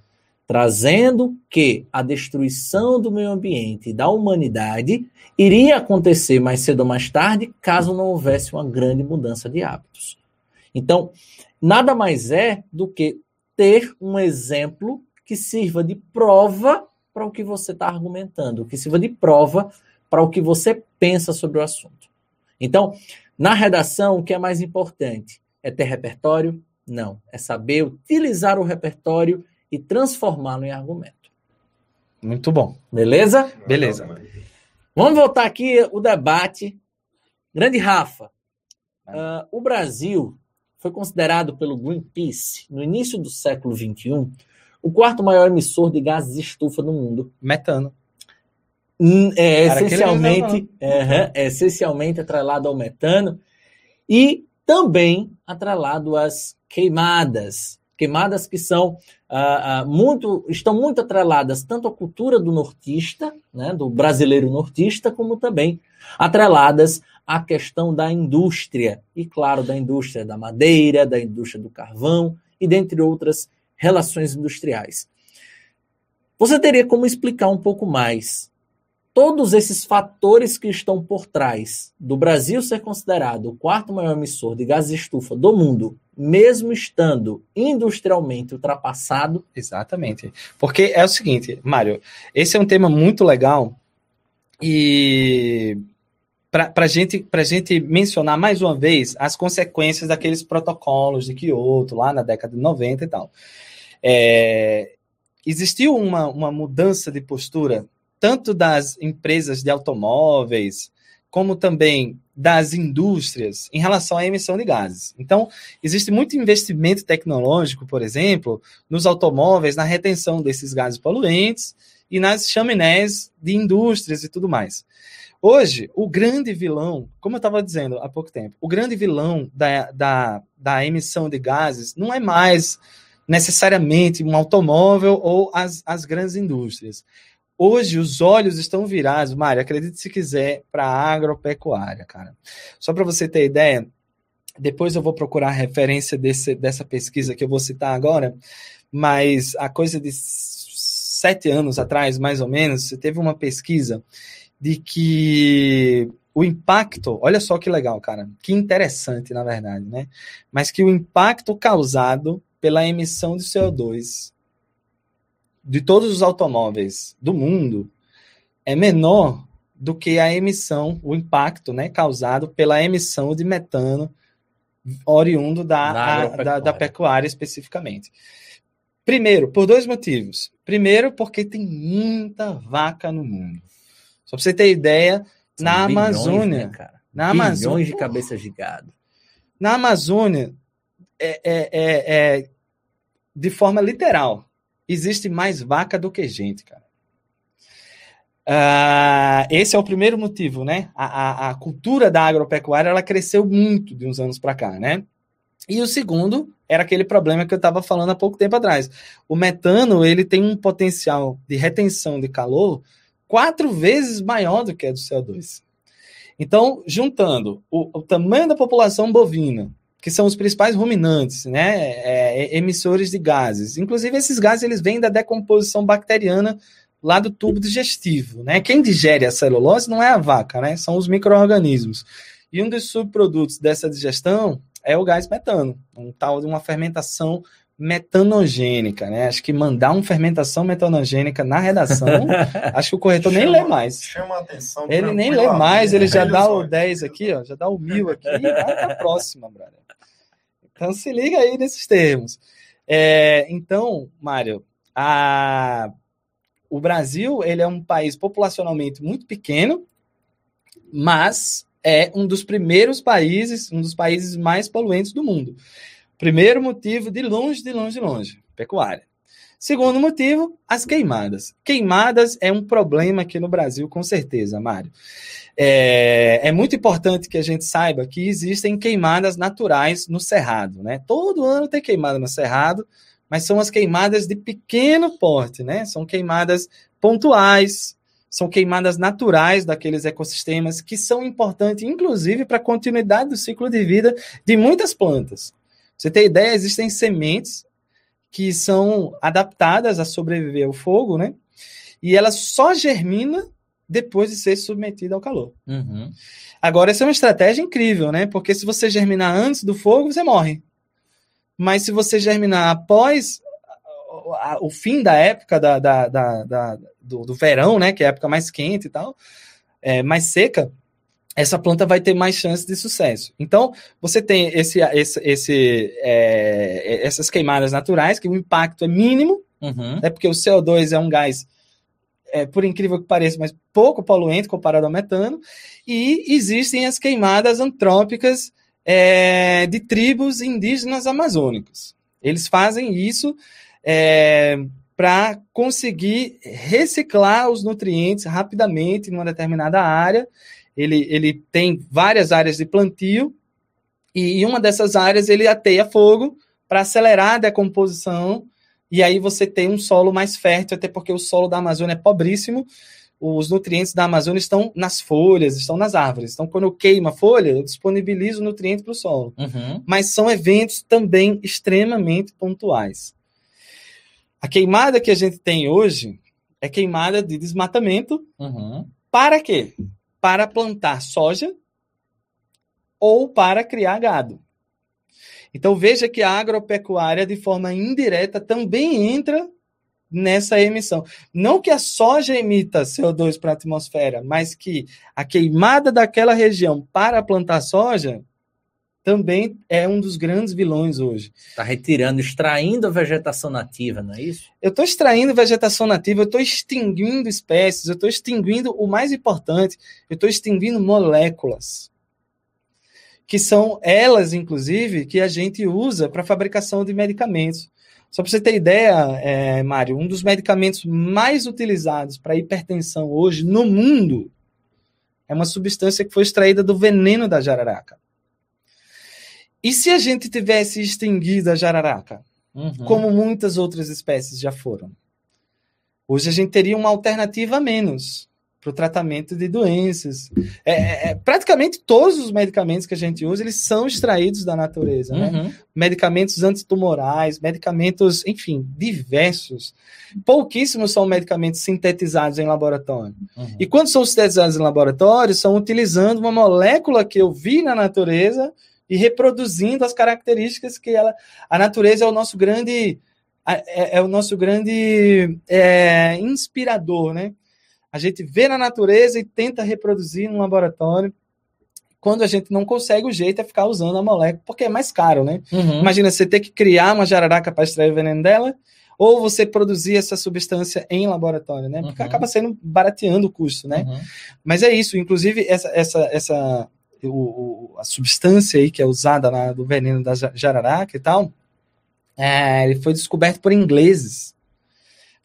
trazendo que a destruição do meio ambiente e da humanidade iria acontecer mais cedo ou mais tarde, caso não houvesse uma grande mudança de hábitos. Então, nada mais é do que ter um exemplo que sirva de prova para o que você está argumentando, que sirva de prova para o que você pensa sobre o assunto. Então, na redação, o que é mais importante? É ter repertório? Não. É saber utilizar o repertório e transformá-lo em argumento. Muito bom. Beleza? Beleza. Vamos voltar aqui o debate. Grande Rafa, uh, o Brasil foi considerado pelo Greenpeace, no início do século XXI, o quarto maior emissor de gases de estufa no mundo. Metano. Hum, é, essencialmente, é, é, essencialmente atrelado ao metano e também atrelado às queimadas. Queimadas que são ah, ah, muito, estão muito atreladas tanto à cultura do nortista, né, do brasileiro nortista, como também atreladas a questão da indústria, e claro, da indústria da madeira, da indústria do carvão e dentre outras relações industriais. Você teria como explicar um pouco mais todos esses fatores que estão por trás do Brasil ser considerado o quarto maior emissor de gás de estufa do mundo, mesmo estando industrialmente ultrapassado? Exatamente. Porque é o seguinte, Mário, esse é um tema muito legal e para gente, a gente mencionar mais uma vez as consequências daqueles protocolos de Kyoto, lá na década de 90 e tal. É, existiu uma, uma mudança de postura, tanto das empresas de automóveis, como também das indústrias, em relação à emissão de gases. Então, existe muito investimento tecnológico, por exemplo, nos automóveis, na retenção desses gases poluentes e nas chaminés de indústrias e tudo mais. Hoje, o grande vilão, como eu estava dizendo há pouco tempo, o grande vilão da, da, da emissão de gases não é mais necessariamente um automóvel ou as, as grandes indústrias. Hoje os olhos estão virados, Mário, acredite se quiser, para a agropecuária, cara. Só para você ter ideia, depois eu vou procurar a referência desse, dessa pesquisa que eu vou citar agora, mas a coisa de sete anos atrás, mais ou menos, teve uma pesquisa de que o impacto, olha só que legal, cara, que interessante, na verdade, né? Mas que o impacto causado pela emissão de CO2 de todos os automóveis do mundo é menor do que a emissão, o impacto, né, causado pela emissão de metano oriundo da, a, da, da pecuária especificamente. Primeiro, por dois motivos. Primeiro, porque tem muita vaca no mundo. Só para você ter ideia, São na bilhões, Amazônia. Né, cara? Na bilhões Amazônia, de cabeças de gado. Na Amazônia, é, é, é, é, de forma literal, existe mais vaca do que gente, cara. Uh, esse é o primeiro motivo, né? A, a, a, cultura da agropecuária ela cresceu muito de uns anos para cá, né? E o segundo era aquele problema que eu estava falando há pouco tempo atrás. O metano ele tem um potencial de retenção de calor quatro vezes maior do que a do CO2. Então, juntando o, o tamanho da população bovina, que são os principais ruminantes, né, é, é, emissores de gases. Inclusive, esses gases eles vêm da decomposição bacteriana lá do tubo digestivo, né? Quem digere a celulose não é a vaca, né? São os micro-organismos. E um dos subprodutos dessa digestão é o gás metano, um tal de uma fermentação metanogênica, né? Acho que mandar uma fermentação metanogênica na redação, acho que o corretor chama, nem lê mais. Chama atenção. Ele nem lê mais, ele já dá o 10 aqui, ó, já dá o mil aqui e vai para a próxima, brother. Então se liga aí nesses termos. É, então, Mário, a, o Brasil ele é um país populacionalmente muito pequeno, mas é um dos primeiros países, um dos países mais poluentes do mundo. Primeiro motivo, de longe, de longe, de longe, pecuária. Segundo motivo, as queimadas. Queimadas é um problema aqui no Brasil, com certeza, Mário. É, é, muito importante que a gente saiba que existem queimadas naturais no Cerrado, né? Todo ano tem queimada no Cerrado, mas são as queimadas de pequeno porte, né? São queimadas pontuais, são queimadas naturais daqueles ecossistemas que são importantes, inclusive, para a continuidade do ciclo de vida de muitas plantas. Você tem ideia, existem sementes que são adaptadas a sobreviver ao fogo, né? E ela só germina depois de ser submetida ao calor. Uhum. Agora, essa é uma estratégia incrível, né? Porque se você germinar antes do fogo, você morre. Mas se você germinar após o fim da época da, da, da, da do, do, verão, né? Que é a época mais quente e tal, é, mais seca, essa planta vai ter mais chance de sucesso. Então, você tem esse, esse, esse é, essas queimadas naturais, que o impacto é mínimo, uhum. né, porque o CO2 é um gás, é, por incrível que pareça, mas pouco poluente comparado ao metano, e existem as queimadas antrópicas é, de tribos indígenas amazônicas. Eles fazem isso é, para conseguir reciclar os nutrientes rapidamente em uma determinada área ele, ele tem várias áreas de plantio, e em uma dessas áreas ele ateia fogo para acelerar a decomposição, e aí você tem um solo mais fértil, até porque o solo da Amazônia é pobríssimo, os nutrientes da Amazônia estão nas folhas, estão nas árvores. Então, quando eu queimo a folha, eu disponibilizo o nutriente para o solo. Uhum. Mas são eventos também extremamente pontuais. A queimada que a gente tem hoje é queimada de desmatamento. Uhum. Para quê? Para plantar soja ou para criar gado. Então veja que a agropecuária, de forma indireta, também entra nessa emissão. Não que a soja emita CO2 para a atmosfera, mas que a queimada daquela região para plantar soja também é um dos grandes vilões hoje. Está retirando, extraindo a vegetação nativa, não é isso? Eu estou extraindo vegetação nativa, eu estou extinguindo espécies, eu estou extinguindo o mais importante, eu estou extinguindo moléculas. Que são elas, inclusive, que a gente usa para fabricação de medicamentos. Só para você ter ideia, é, Mário, um dos medicamentos mais utilizados para hipertensão hoje no mundo é uma substância que foi extraída do veneno da jararaca. E se a gente tivesse extinguido a jararaca, uhum. como muitas outras espécies já foram? Hoje a gente teria uma alternativa a menos para o tratamento de doenças. É, é, é, praticamente todos os medicamentos que a gente usa, eles são extraídos da natureza, né? Uhum. Medicamentos antitumorais, medicamentos, enfim, diversos. Pouquíssimos são medicamentos sintetizados em laboratório. Uhum. E quando são sintetizados em laboratório, são utilizando uma molécula que eu vi na natureza e reproduzindo as características que ela... A natureza é o nosso grande... É, é o nosso grande é, inspirador, né? a gente vê na natureza e tenta reproduzir no laboratório. Quando a gente não consegue, o jeito é ficar usando a molécula, porque é mais caro, né? Uhum. Imagina você ter que criar uma jararaca para extrair o veneno dela, ou você produzir essa substância em laboratório, né? Porque uhum. acaba sendo barateando o custo, né? Uhum. Mas é isso, inclusive essa, essa, essa o, a substância aí que é usada na, do veneno da jararaca e tal, é, ele foi descoberto por ingleses.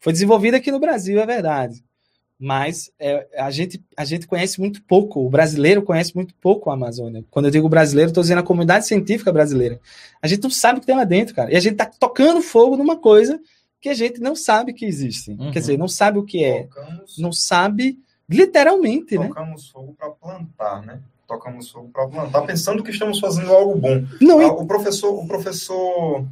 Foi desenvolvido aqui no Brasil, é verdade mas é, a, gente, a gente conhece muito pouco, o brasileiro conhece muito pouco a Amazônia. Quando eu digo brasileiro, estou dizendo a comunidade científica brasileira. A gente não sabe o que tem lá dentro, cara. E a gente está tocando fogo numa coisa que a gente não sabe que existe. Uhum. Quer dizer, não sabe o que é. Tocamos, não sabe, literalmente, tocamos né? Tocamos fogo para plantar, né? Tocamos fogo para plantar, pensando que estamos fazendo algo bom. Não, ah, o professor, o professor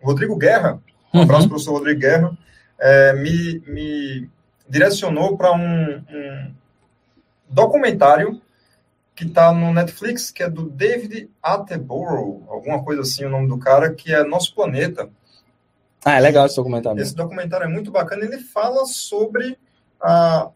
Rodrigo Guerra, um abraço, uhum. professor Rodrigo Guerra, é, me, me direcionou para um, um, documentário que está no Netflix, que é do David Attenborough, alguma coisa assim, o nome do cara, que é Nosso Planeta. Ah, é legal esse documentário. Esse documentário é muito bacana. Ele fala sobre a,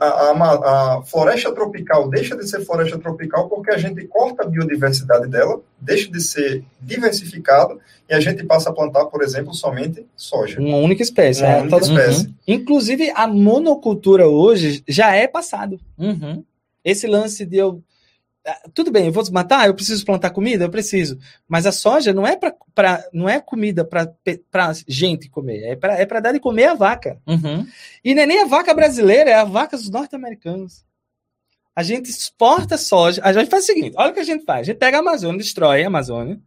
a, a, a, floresta tropical deixa de ser floresta tropical porque a gente corta a biodiversidade dela, deixa de ser diversificado e a gente passa a plantar, por exemplo, somente soja. Uma única espécie. Uma é, única espécie. Uhum. Inclusive, a monocultura hoje já é passado. Uhum. Esse lance de eu tudo bem, eu vou desmatar, eu preciso plantar comida, eu preciso. Mas a soja não é para não é comida para gente comer, é para é dar de comer a vaca. Uhum. E não é nem a vaca brasileira, é a vaca dos norte-americanos. A gente exporta soja. A gente faz o seguinte: olha o que a gente faz. A gente pega a Amazônia, destrói a Amazônia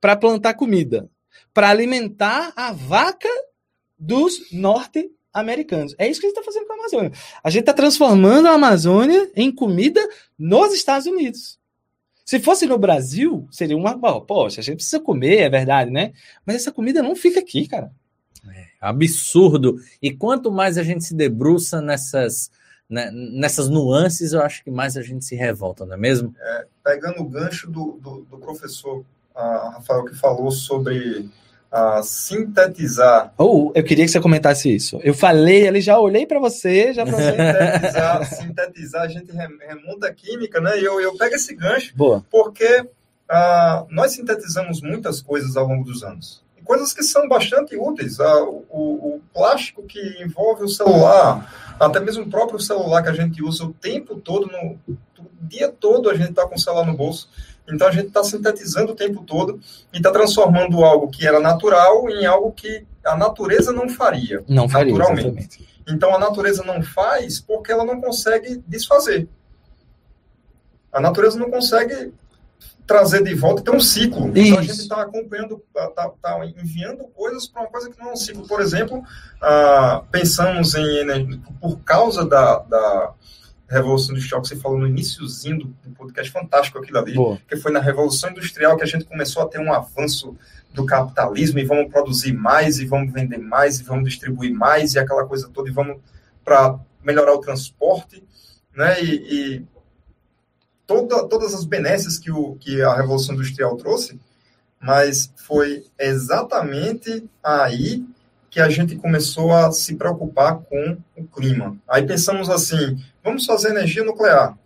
para plantar comida, para alimentar a vaca dos norte americanos. É isso que a gente está fazendo com a Amazônia. A gente está transformando a Amazônia em comida nos Estados Unidos. Se fosse no Brasil, seria uma. Poxa, a gente precisa comer, é verdade, né? Mas essa comida não fica aqui, cara. É absurdo. E quanto mais a gente se debruça nessas, né, nessas nuances, eu acho que mais a gente se revolta, não é mesmo? É, pegando o gancho do, do, do professor Rafael que falou sobre a sintetizar. Ou oh, eu queria que você comentasse isso. Eu falei, ele já olhei para você, já para sintetizar, sintetizar, a gente remonta a química, né? E eu, eu pego esse gancho, Boa. porque uh, nós sintetizamos muitas coisas ao longo dos anos. E coisas que são bastante úteis. Uh, o, o plástico que envolve o celular, até mesmo o próprio celular que a gente usa o tempo todo, no, o dia todo a gente está com o celular no bolso então a gente está sintetizando o tempo todo e está transformando algo que era natural em algo que a natureza não faria. Não faria, naturalmente. Exatamente. Então a natureza não faz porque ela não consegue desfazer. A natureza não consegue trazer de volta, tem um ciclo. Isso. Então a gente está acompanhando, está tá enviando coisas para uma coisa que não é um ciclo. Por exemplo, ah, pensamos em, por causa da, da Revolução Industrial que você falou no iníciozinho do, do podcast, fantástico aquilo ali, Boa. que foi na Revolução Industrial que a gente começou a ter um avanço do capitalismo e vamos produzir mais e vamos vender mais e vamos distribuir mais e aquela coisa toda e vamos para melhorar o transporte, né? E, e toda, todas as benesses que, o, que a Revolução Industrial trouxe, mas foi exatamente aí que a gente começou a se preocupar com o clima. Aí pensamos assim, vamos fazer energia nuclear.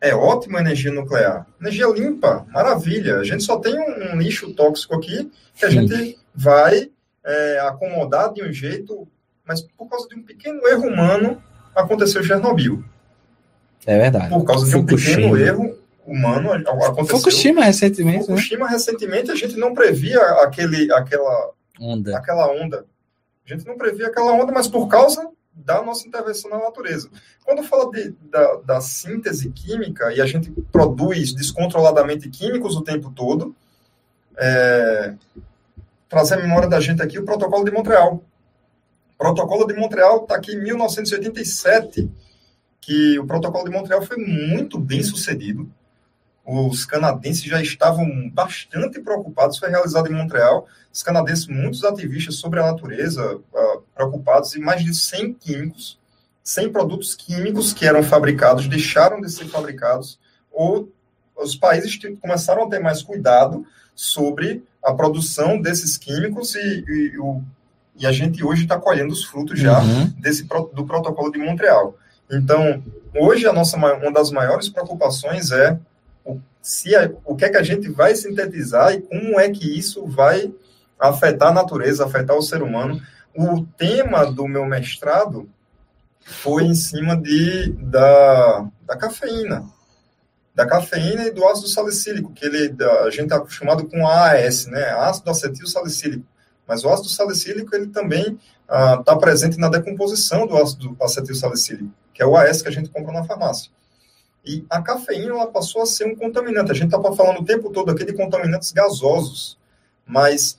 É ótima energia nuclear. Energia limpa, maravilha. A gente só tem um, um lixo tóxico aqui que a gente vai é, acomodar de um jeito, mas por causa de um pequeno erro humano aconteceu Chernobyl. É verdade. Por causa de um pequeno erro humano aconteceu. Fukushima recentemente. Né? Fukushima né? recentemente a gente não previa aquele, aquela onda. Aquela onda. A gente não previa aquela onda, mas por causa da nossa intervenção na natureza. Quando fala de, da, da síntese química e a gente produz descontroladamente químicos o tempo todo, é, trazer a memória da gente aqui o protocolo de Montreal. O protocolo de Montreal está aqui em 1987, que o protocolo de Montreal foi muito bem sucedido. Os canadenses já estavam bastante preocupados, foi realizado em Montreal. Os canadenses, muitos ativistas sobre a natureza, uh, preocupados, e mais de 100 químicos, 100 produtos químicos que eram fabricados, deixaram de ser fabricados, ou os países começaram a ter mais cuidado sobre a produção desses químicos e, e, o, e a gente hoje está colhendo os frutos já uhum. desse do protocolo de Montreal. Então, hoje a nossa uma das maiores preocupações é se a, o que é que a gente vai sintetizar e como é que isso vai afetar a natureza, afetar o ser humano. O tema do meu mestrado foi em cima de, da, da cafeína da cafeína e do ácido salicílico, que ele, a gente está acostumado com AAS, né, ácido acetil salicílico. Mas o ácido salicílico ele também está ah, presente na decomposição do ácido acetil salicílico, que é o AS que a gente compra na farmácia. E a cafeína ela passou a ser um contaminante. A gente está falando o tempo todo aqui de contaminantes gasosos, mas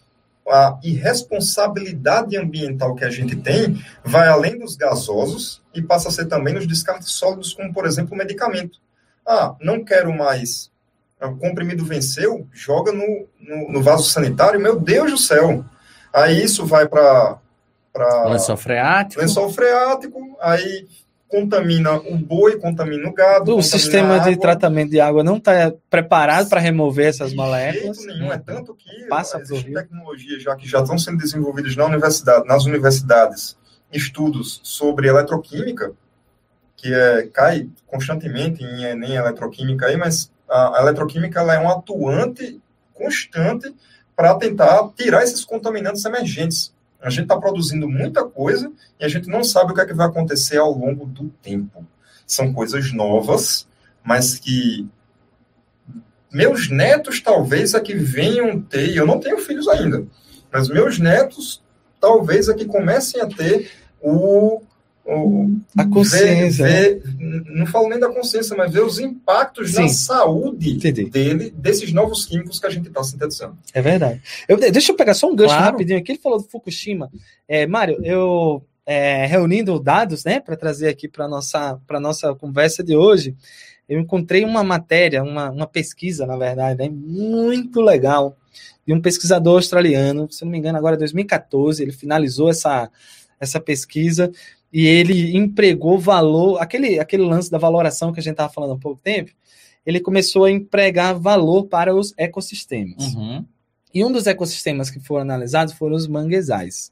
a irresponsabilidade ambiental que a gente tem vai além dos gasosos e passa a ser também nos descartes sólidos, como, por exemplo, o medicamento. Ah, não quero mais. O comprimido venceu, joga no, no, no vaso sanitário, meu Deus do céu. Aí isso vai para. Lençol freático. Lençol freático, aí contamina o boi, contamina o gado. O sistema de tratamento de água não está preparado para remover essas de moléculas. Jeito nenhum, é tanto que passa existe tecnologia já que já estão sendo desenvolvidas na universidade, nas universidades, estudos sobre eletroquímica, que é, cai constantemente em Enem eletroquímica aí, mas a, a eletroquímica ela é um atuante constante para tentar tirar esses contaminantes emergentes. A gente está produzindo muita coisa e a gente não sabe o que, é que vai acontecer ao longo do tempo. São coisas novas, mas que meus netos talvez aqui venham ter, eu não tenho filhos ainda, mas meus netos talvez aqui comecem a ter o a consciência. Ver, ver, né? não falo nem da consciência, mas ver os impactos Sim. na saúde Entendi. dele, desses novos químicos que a gente está sintetizando. É verdade. Eu, deixa eu pegar só um gancho claro. rapidinho aqui. Ele falou do Fukushima. É, Mário, eu é, reunindo dados né, para trazer aqui para a nossa, nossa conversa de hoje, eu encontrei uma matéria, uma, uma pesquisa, na verdade, né, muito legal, de um pesquisador australiano, se não me engano, agora é 2014, ele finalizou essa, essa pesquisa e ele empregou valor, aquele, aquele lance da valoração que a gente estava falando há pouco tempo, ele começou a empregar valor para os ecossistemas. Uhum. E um dos ecossistemas que foram analisados foram os manguezais.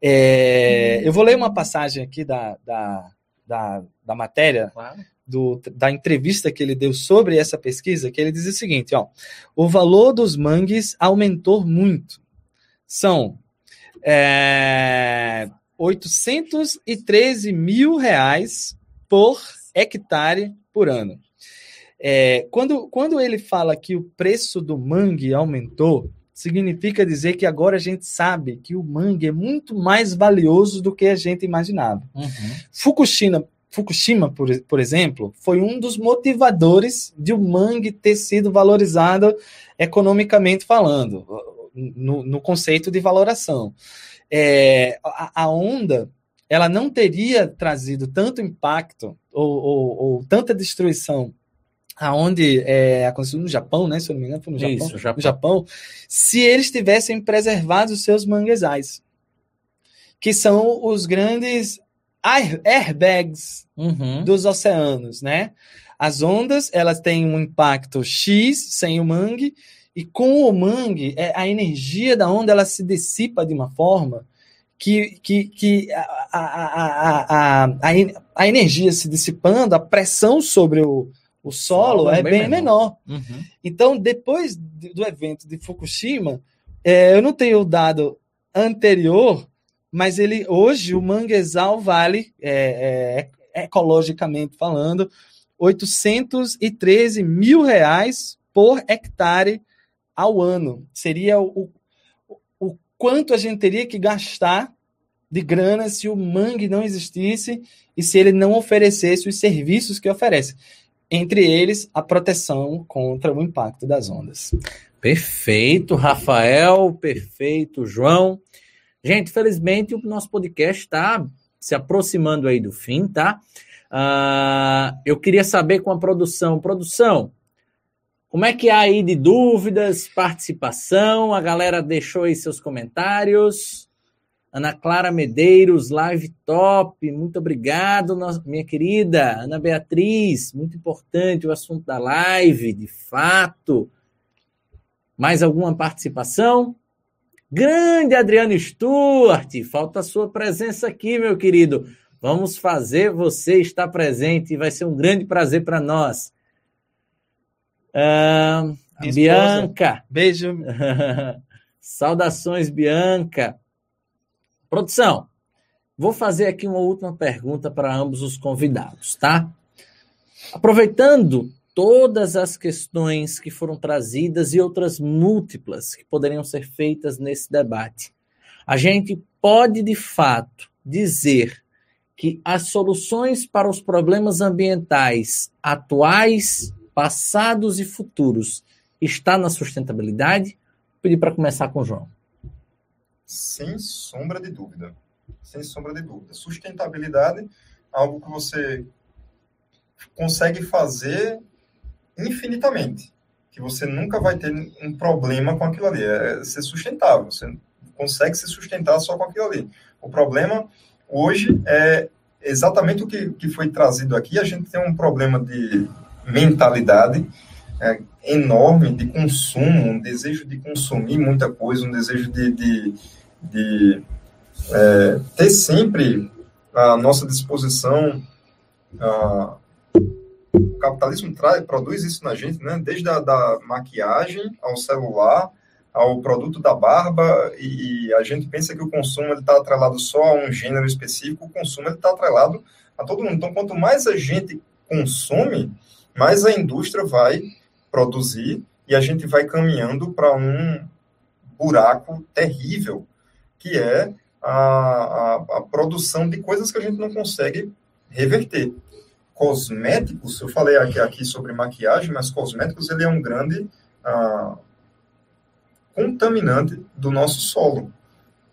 É, uhum. Eu vou ler uma passagem aqui da, da, da, da matéria, claro. do, da entrevista que ele deu sobre essa pesquisa, que ele diz o seguinte: ó, o valor dos mangues aumentou muito. São é, 813 mil reais por hectare por ano. É, quando, quando ele fala que o preço do mangue aumentou, significa dizer que agora a gente sabe que o mangue é muito mais valioso do que a gente imaginava. Uhum. Fukushima, Fukushima por, por exemplo, foi um dos motivadores de o mangue ter sido valorizado economicamente falando, no, no conceito de valoração é, a, a, onda ela não teria trazido tanto impacto ou, ou, ou tanta destruição aonde é, aconteceu no Japão, né? Se eu não me engano, foi no Japão, Isso, Japão. no Japão, se eles tivessem preservado os seus manguezais, que são os grandes airbags uhum. dos oceanos, né? As ondas, elas têm um impacto X sem o mangue, e com o mangue, é, a energia da onda ela se dissipa de uma forma que, que, que a, a, a, a, a energia se dissipando, a pressão sobre o, o solo é, é bem, bem menor. menor. Uhum. Então, depois do evento de Fukushima, é, eu não tenho o dado anterior, mas ele hoje o manguezal vale, é, é, ecologicamente falando, 813 mil reais por hectare ao ano. Seria o, o, quanto a gente teria que gastar de grana se o mangue não existisse e se ele não oferecesse os serviços que oferece. Entre eles, a proteção contra o impacto das ondas. Perfeito, Rafael, perfeito, João. Gente, felizmente o nosso podcast está se aproximando aí do fim, tá? Uh, eu queria saber com a produção. Produção, como é que há aí de dúvidas, participação? A galera deixou aí seus comentários. Ana Clara Medeiros, live top, muito obrigado, minha querida Ana Beatriz, muito importante o assunto da live, de fato. Mais alguma participação? Grande Adriano Stuart, falta a sua presença aqui, meu querido. Vamos fazer você estar presente, vai ser um grande prazer para nós. Uh, Bianca. Beijo. Saudações, Bianca. Produção, vou fazer aqui uma última pergunta para ambos os convidados, tá? Aproveitando todas as questões que foram trazidas e outras múltiplas que poderiam ser feitas nesse debate, a gente pode de fato dizer que as soluções para os problemas ambientais atuais, passados e futuros está na sustentabilidade? Vou pedir para começar com o João. Sem sombra de dúvida. Sem sombra de dúvida. Sustentabilidade, algo que você consegue fazer infinitamente. Que você nunca vai ter um problema com aquilo ali. É ser sustentável. Você consegue se sustentar só com aquilo ali. O problema hoje é exatamente o que, que foi trazido aqui. A gente tem um problema de mentalidade é, enorme de consumo, um desejo de consumir muita coisa, um desejo de, de, de é, ter sempre à nossa disposição. A, o capitalismo traz, produz isso na gente, né? desde a da maquiagem ao celular, ao produto da barba e a gente pensa que o consumo está atrelado só a um gênero específico, o consumo está atrelado a todo mundo. Então, quanto mais a gente consome, mais a indústria vai produzir e a gente vai caminhando para um buraco terrível, que é a, a, a, produção de coisas que a gente não consegue reverter. Cosméticos, eu falei aqui, aqui sobre maquiagem, mas cosméticos ele é um grande uh, contaminante do nosso solo.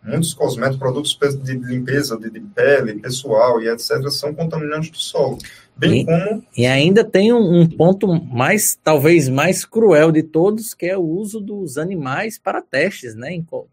Muitos cosméticos, produtos de limpeza de, de pele, pessoal e etc., são contaminantes do solo. Bem e, como. E ainda tem um, um, ponto mais, talvez mais cruel de todos, que é o uso dos animais para testes, né? Em, com,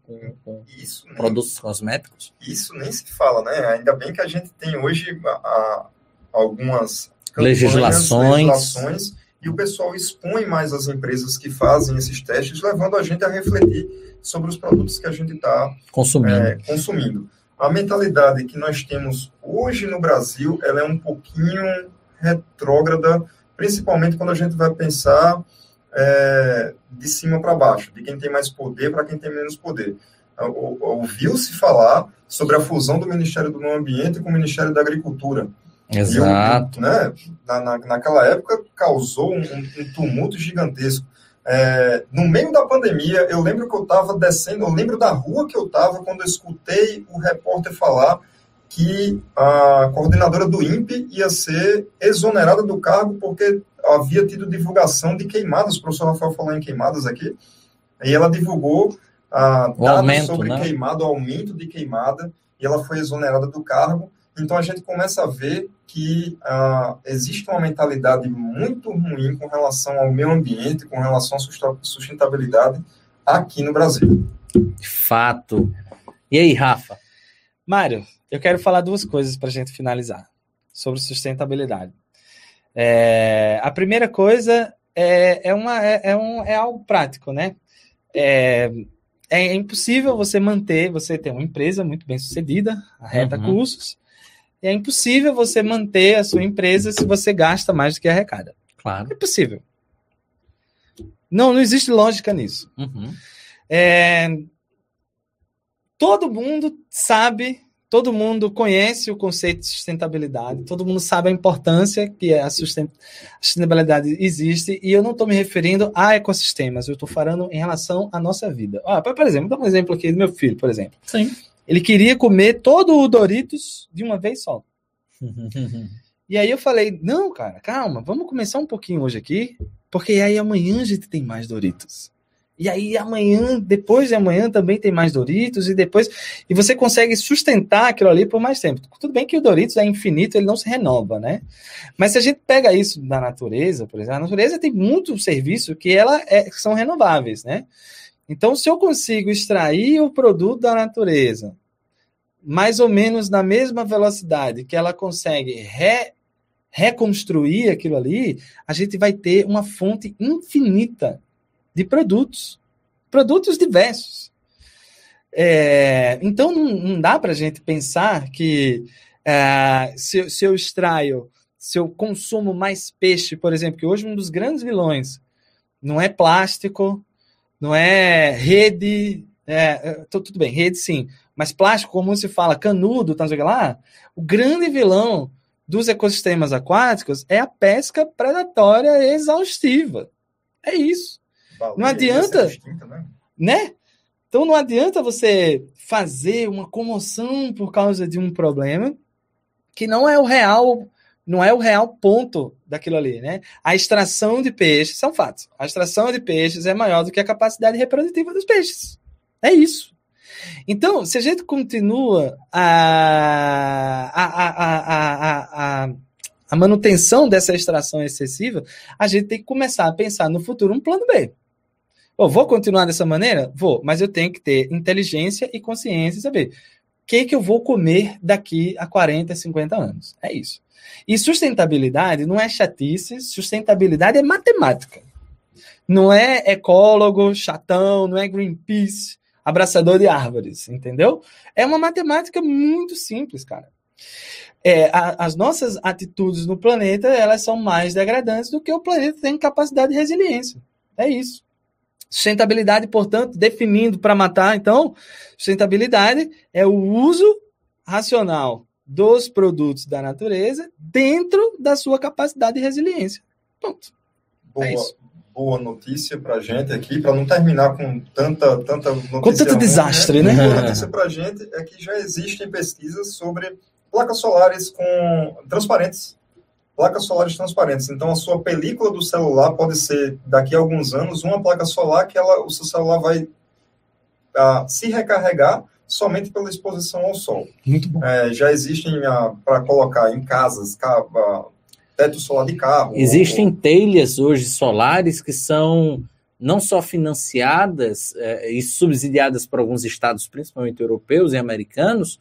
com isso produtos nem, cosméticos. Isso nem se fala, né? Ainda bem que a gente tem hoje a, a, algumas legislações. legislações e o pessoal expõe mais as empresas que fazem esses testes, levando a gente a refletir sobre os produtos que a gente está consumindo. É, consumindo. A mentalidade que nós temos hoje no Brasil, ela é um pouquinho retrógrada, principalmente quando a gente vai pensar é, de cima para baixo, de quem tem mais poder para quem tem menos poder. Ouviu-se falar sobre a fusão do Ministério do Meio Ambiente com o Ministério da Agricultura. Exato. Né, na, na, naquela época causou um, um tumulto gigantesco. É, no meio da pandemia, eu lembro que eu estava descendo, eu lembro da rua que eu estava quando eu escutei o repórter falar que a coordenadora do INPE ia ser exonerada do cargo porque havia tido divulgação de queimadas. O professor Rafael falou em queimadas aqui, e ela divulgou ah, dados aumento, sobre né? queimado, aumento de queimada, e ela foi exonerada do cargo. Então a gente começa a ver que uh, existe uma mentalidade muito ruim com relação ao meio ambiente, com relação à sustentabilidade aqui no Brasil. Fato. E aí, Rafa? Mário, eu quero falar duas coisas para a gente finalizar sobre sustentabilidade. É, a primeira coisa é, é, uma, é, é, um, é algo prático, né? É, é impossível você manter, você ter uma empresa muito bem sucedida, a Reta uhum. Cursos, é impossível você manter a sua empresa se você gasta mais do que arrecada. Claro. É impossível. Não, não existe lógica nisso. Uhum. É, todo mundo sabe todo mundo conhece o conceito de sustentabilidade, todo mundo sabe a importância que a sustentabilidade existe, e eu não estou me referindo a ecossistemas, eu estou falando em relação à nossa vida. Ah, por exemplo, vou dar um exemplo aqui do meu filho, por exemplo. Sim. Ele queria comer todo o Doritos de uma vez só. e aí eu falei, não, cara, calma, vamos começar um pouquinho hoje aqui, porque aí amanhã a gente tem mais Doritos. E aí amanhã, depois de amanhã também tem mais Doritos e depois e você consegue sustentar aquilo ali por mais tempo. Tudo bem que o Doritos é infinito, ele não se renova, né? Mas se a gente pega isso da natureza, por exemplo, a natureza tem muito serviço que ela é, são renováveis, né? Então, se eu consigo extrair o produto da natureza mais ou menos na mesma velocidade que ela consegue re, reconstruir aquilo ali, a gente vai ter uma fonte infinita de produtos, produtos diversos. É, então não, não dá para a gente pensar que é, se, se eu extraio, se eu consumo mais peixe, por exemplo, que hoje um dos grandes vilões não é plástico, não é rede, é, é tudo bem, rede sim, mas plástico, como se fala, canudo, tá, lá, o grande vilão dos ecossistemas aquáticos é a pesca predatória exaustiva. É isso. Não adianta, distinta, né? né? Então não adianta você fazer uma comoção por causa de um problema que não é o real, não é o real ponto daquilo ali, né? A extração de peixes são fatos. A extração de peixes é maior do que a capacidade reprodutiva dos peixes. É isso. Então, se a gente continua a, a, a, a, a manutenção dessa extração excessiva, a gente tem que começar a pensar no futuro um plano B. Vou continuar dessa maneira? Vou, mas eu tenho que ter inteligência e consciência e saber o que, que eu vou comer daqui a 40, 50 anos. É isso. E sustentabilidade não é chatice, sustentabilidade é matemática. Não é ecólogo, chatão, não é Greenpeace, abraçador de árvores, entendeu? É uma matemática muito simples, cara. É, a, as nossas atitudes no planeta, elas são mais degradantes do que o planeta tem capacidade de resiliência. É isso. Sustentabilidade, portanto, definindo para matar, então, sustentabilidade é o uso racional dos produtos da natureza dentro da sua capacidade de resiliência. Ponto. Boa, é boa notícia para a gente aqui, para não terminar com tanta, tanta notícia. Com tanto ruim, desastre, né? né? Boa notícia para a gente é que já existem pesquisas sobre placas solares com transparentes placas solares transparentes. Então, a sua película do celular pode ser, daqui a alguns anos, uma placa solar que ela, o seu celular vai uh, se recarregar somente pela exposição ao sol. Muito bom. É, já existem uh, para colocar em casas, uh, teto solar de carro. Existem ou... telhas hoje solares que são não só financiadas é, e subsidiadas por alguns estados, principalmente europeus e americanos,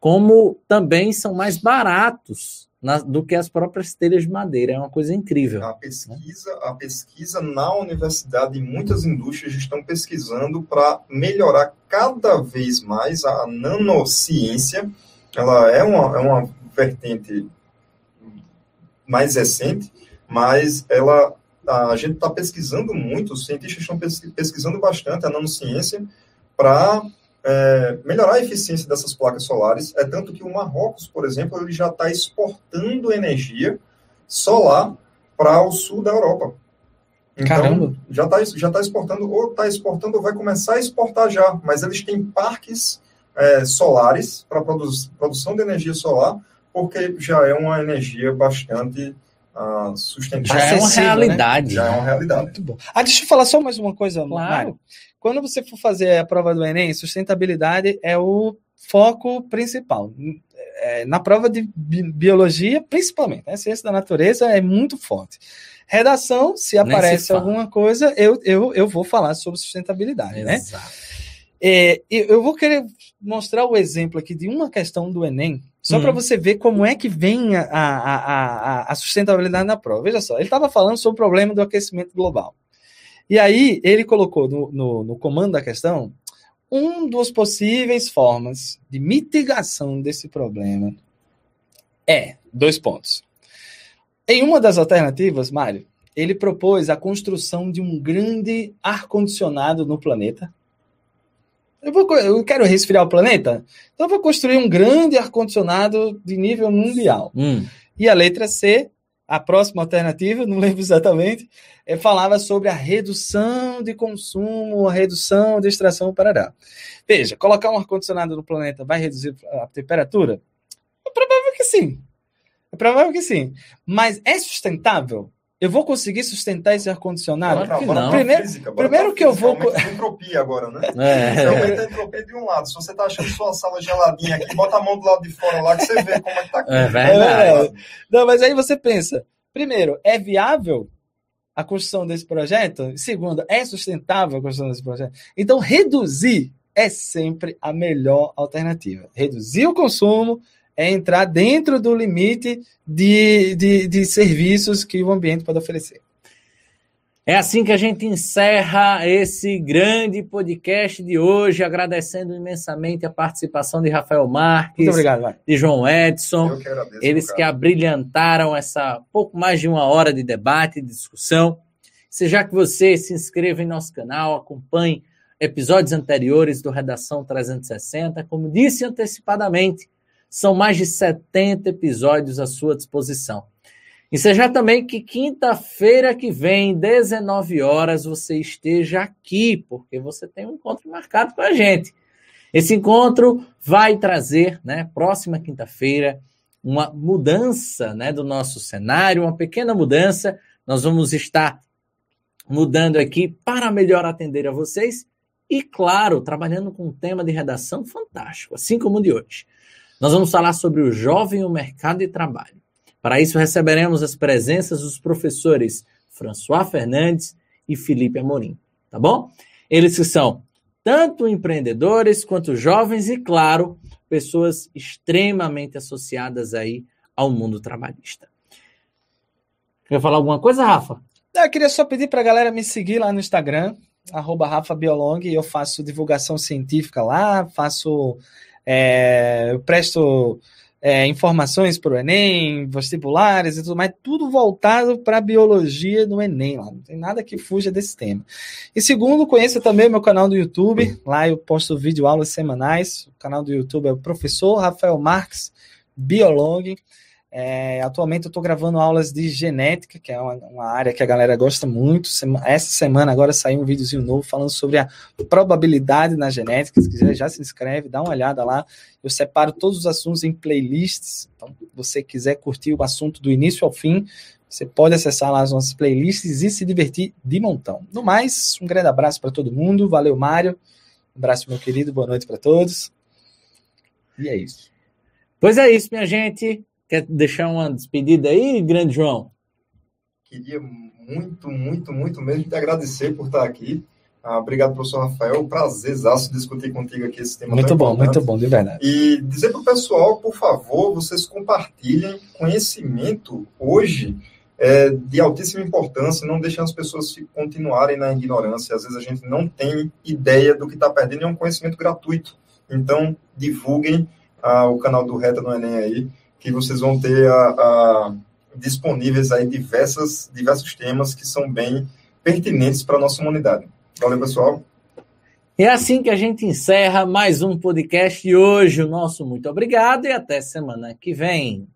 como também são mais baratos na, do que as próprias telhas de madeira. É uma coisa incrível. A pesquisa, a pesquisa na universidade e muitas indústrias estão pesquisando para melhorar cada vez mais a nanociência. Ela é uma, é uma vertente mais recente, mas ela a gente está pesquisando muito, os cientistas estão pesquisando bastante a nanociência para é, melhorar a eficiência dessas placas solares. É tanto que o Marrocos, por exemplo, ele já está exportando energia solar para o sul da Europa. Então, Caramba. já está já tá exportando, ou está exportando, ou vai começar a exportar já. Mas eles têm parques é, solares para produ produção de energia solar, porque já é uma energia bastante uh, sustentável. Já é uma realidade. Né? Já é uma realidade. Muito bom. Ah, deixa eu falar só mais uma coisa, claro. Mário. Quando você for fazer a prova do Enem, sustentabilidade é o foco principal. É, na prova de bi biologia, principalmente, né? ciência da natureza é muito forte. Redação, se aparece se alguma coisa, eu, eu, eu vou falar sobre sustentabilidade, né? Exato. né? É, eu vou querer mostrar o exemplo aqui de uma questão do Enem, só hum. para você ver como é que vem a, a, a, a sustentabilidade na prova. Veja só, ele estava falando sobre o problema do aquecimento global. E aí ele colocou no, no, no comando da questão um dos possíveis formas de mitigação desse problema é dois pontos. Em uma das alternativas, Mário, ele propôs a construção de um grande ar-condicionado no planeta. Eu, vou, eu quero resfriar o planeta, então vou construir um grande ar-condicionado de nível mundial. Hum. E a letra C, a próxima alternativa, não lembro exatamente, é, falava sobre a redução de consumo, a redução de extração parará. Veja, colocar um ar-condicionado no planeta vai reduzir a temperatura? É provável que sim. É provável que sim. Mas é sustentável? Eu vou conseguir sustentar esse ar-condicionado? Claro que não. Primeiro, Física, primeiro que eu vou. Entropia agora, né? É. Aumenta a entropia de um lado. Se você tá achando sua sala geladinha aqui, bota a mão do lado de fora lá que você vê como é que tá aqui. É verdade. Não, mas aí você pensa: primeiro, é viável a construção desse projeto? Segundo, é sustentável a construção desse projeto? Então, reduzir é sempre a melhor alternativa. Reduzir o consumo é entrar dentro do limite de, de, de serviços que o ambiente pode oferecer. É assim que a gente encerra esse grande podcast de hoje, agradecendo imensamente a participação de Rafael Marques, Muito obrigado, de João Edson, Eu que agradeço, eles meu que cara. abrilhantaram essa pouco mais de uma hora de debate e discussão. Seja que você se inscreva em nosso canal, acompanhe episódios anteriores do Redação 360. Como disse antecipadamente, são mais de 70 episódios à sua disposição. E seja também que quinta-feira que vem, 19 horas, você esteja aqui, porque você tem um encontro marcado com a gente. Esse encontro vai trazer, né, próxima quinta-feira, uma mudança né, do nosso cenário, uma pequena mudança. Nós vamos estar mudando aqui para melhor atender a vocês e, claro, trabalhando com um tema de redação fantástico, assim como o de hoje. Nós vamos falar sobre o jovem e o mercado de trabalho. Para isso, receberemos as presenças dos professores François Fernandes e Felipe Amorim, tá bom? Eles que são tanto empreendedores quanto jovens e, claro, pessoas extremamente associadas aí ao mundo trabalhista. Quer falar alguma coisa, Rafa? Eu queria só pedir para a galera me seguir lá no Instagram, arroba Rafa Biolong, eu faço divulgação científica lá, faço. É, eu presto é, informações para o Enem, vestibulares e tudo mais, tudo voltado para a biologia do Enem lá. Não tem nada que fuja desse tema. E segundo, conheça também meu canal do YouTube. Lá eu posto vídeo aulas semanais. O canal do YouTube é o professor Rafael Marques Biolong. É, atualmente eu estou gravando aulas de genética, que é uma, uma, área que a galera gosta muito. Essa semana agora saiu um videozinho novo falando sobre a probabilidade na genética. Se quiser, já se inscreve, dá uma olhada lá. Eu separo todos os assuntos em playlists. Então, se você quiser curtir o assunto do início ao fim, você pode acessar lá as nossas playlists e se divertir de montão. No mais, um grande abraço para todo mundo. Valeu, Mário. Um abraço, meu querido. Boa noite para todos. E é isso. Pois é isso, minha gente. Quer deixar uma despedida aí, grande João? Queria muito, muito, muito mesmo te agradecer por estar aqui. Ah, obrigado, professor Rafael. Prazerzaço discutir contigo aqui esse tema. Muito bom, importante. muito bom, de verdade. E dizer para o pessoal, por favor, vocês compartilhem conhecimento hoje é, de altíssima importância, não deixem as pessoas continuarem na ignorância. Às vezes a gente não tem ideia do que está perdendo, é um conhecimento gratuito. Então, divulguem ah, o canal do Reta no Enem aí que vocês vão ter a, a, disponíveis aí diversas, diversos temas que são bem pertinentes para a nossa humanidade. Valeu, pessoal. É assim que a gente encerra mais um podcast de hoje. O nosso muito obrigado e até semana que vem.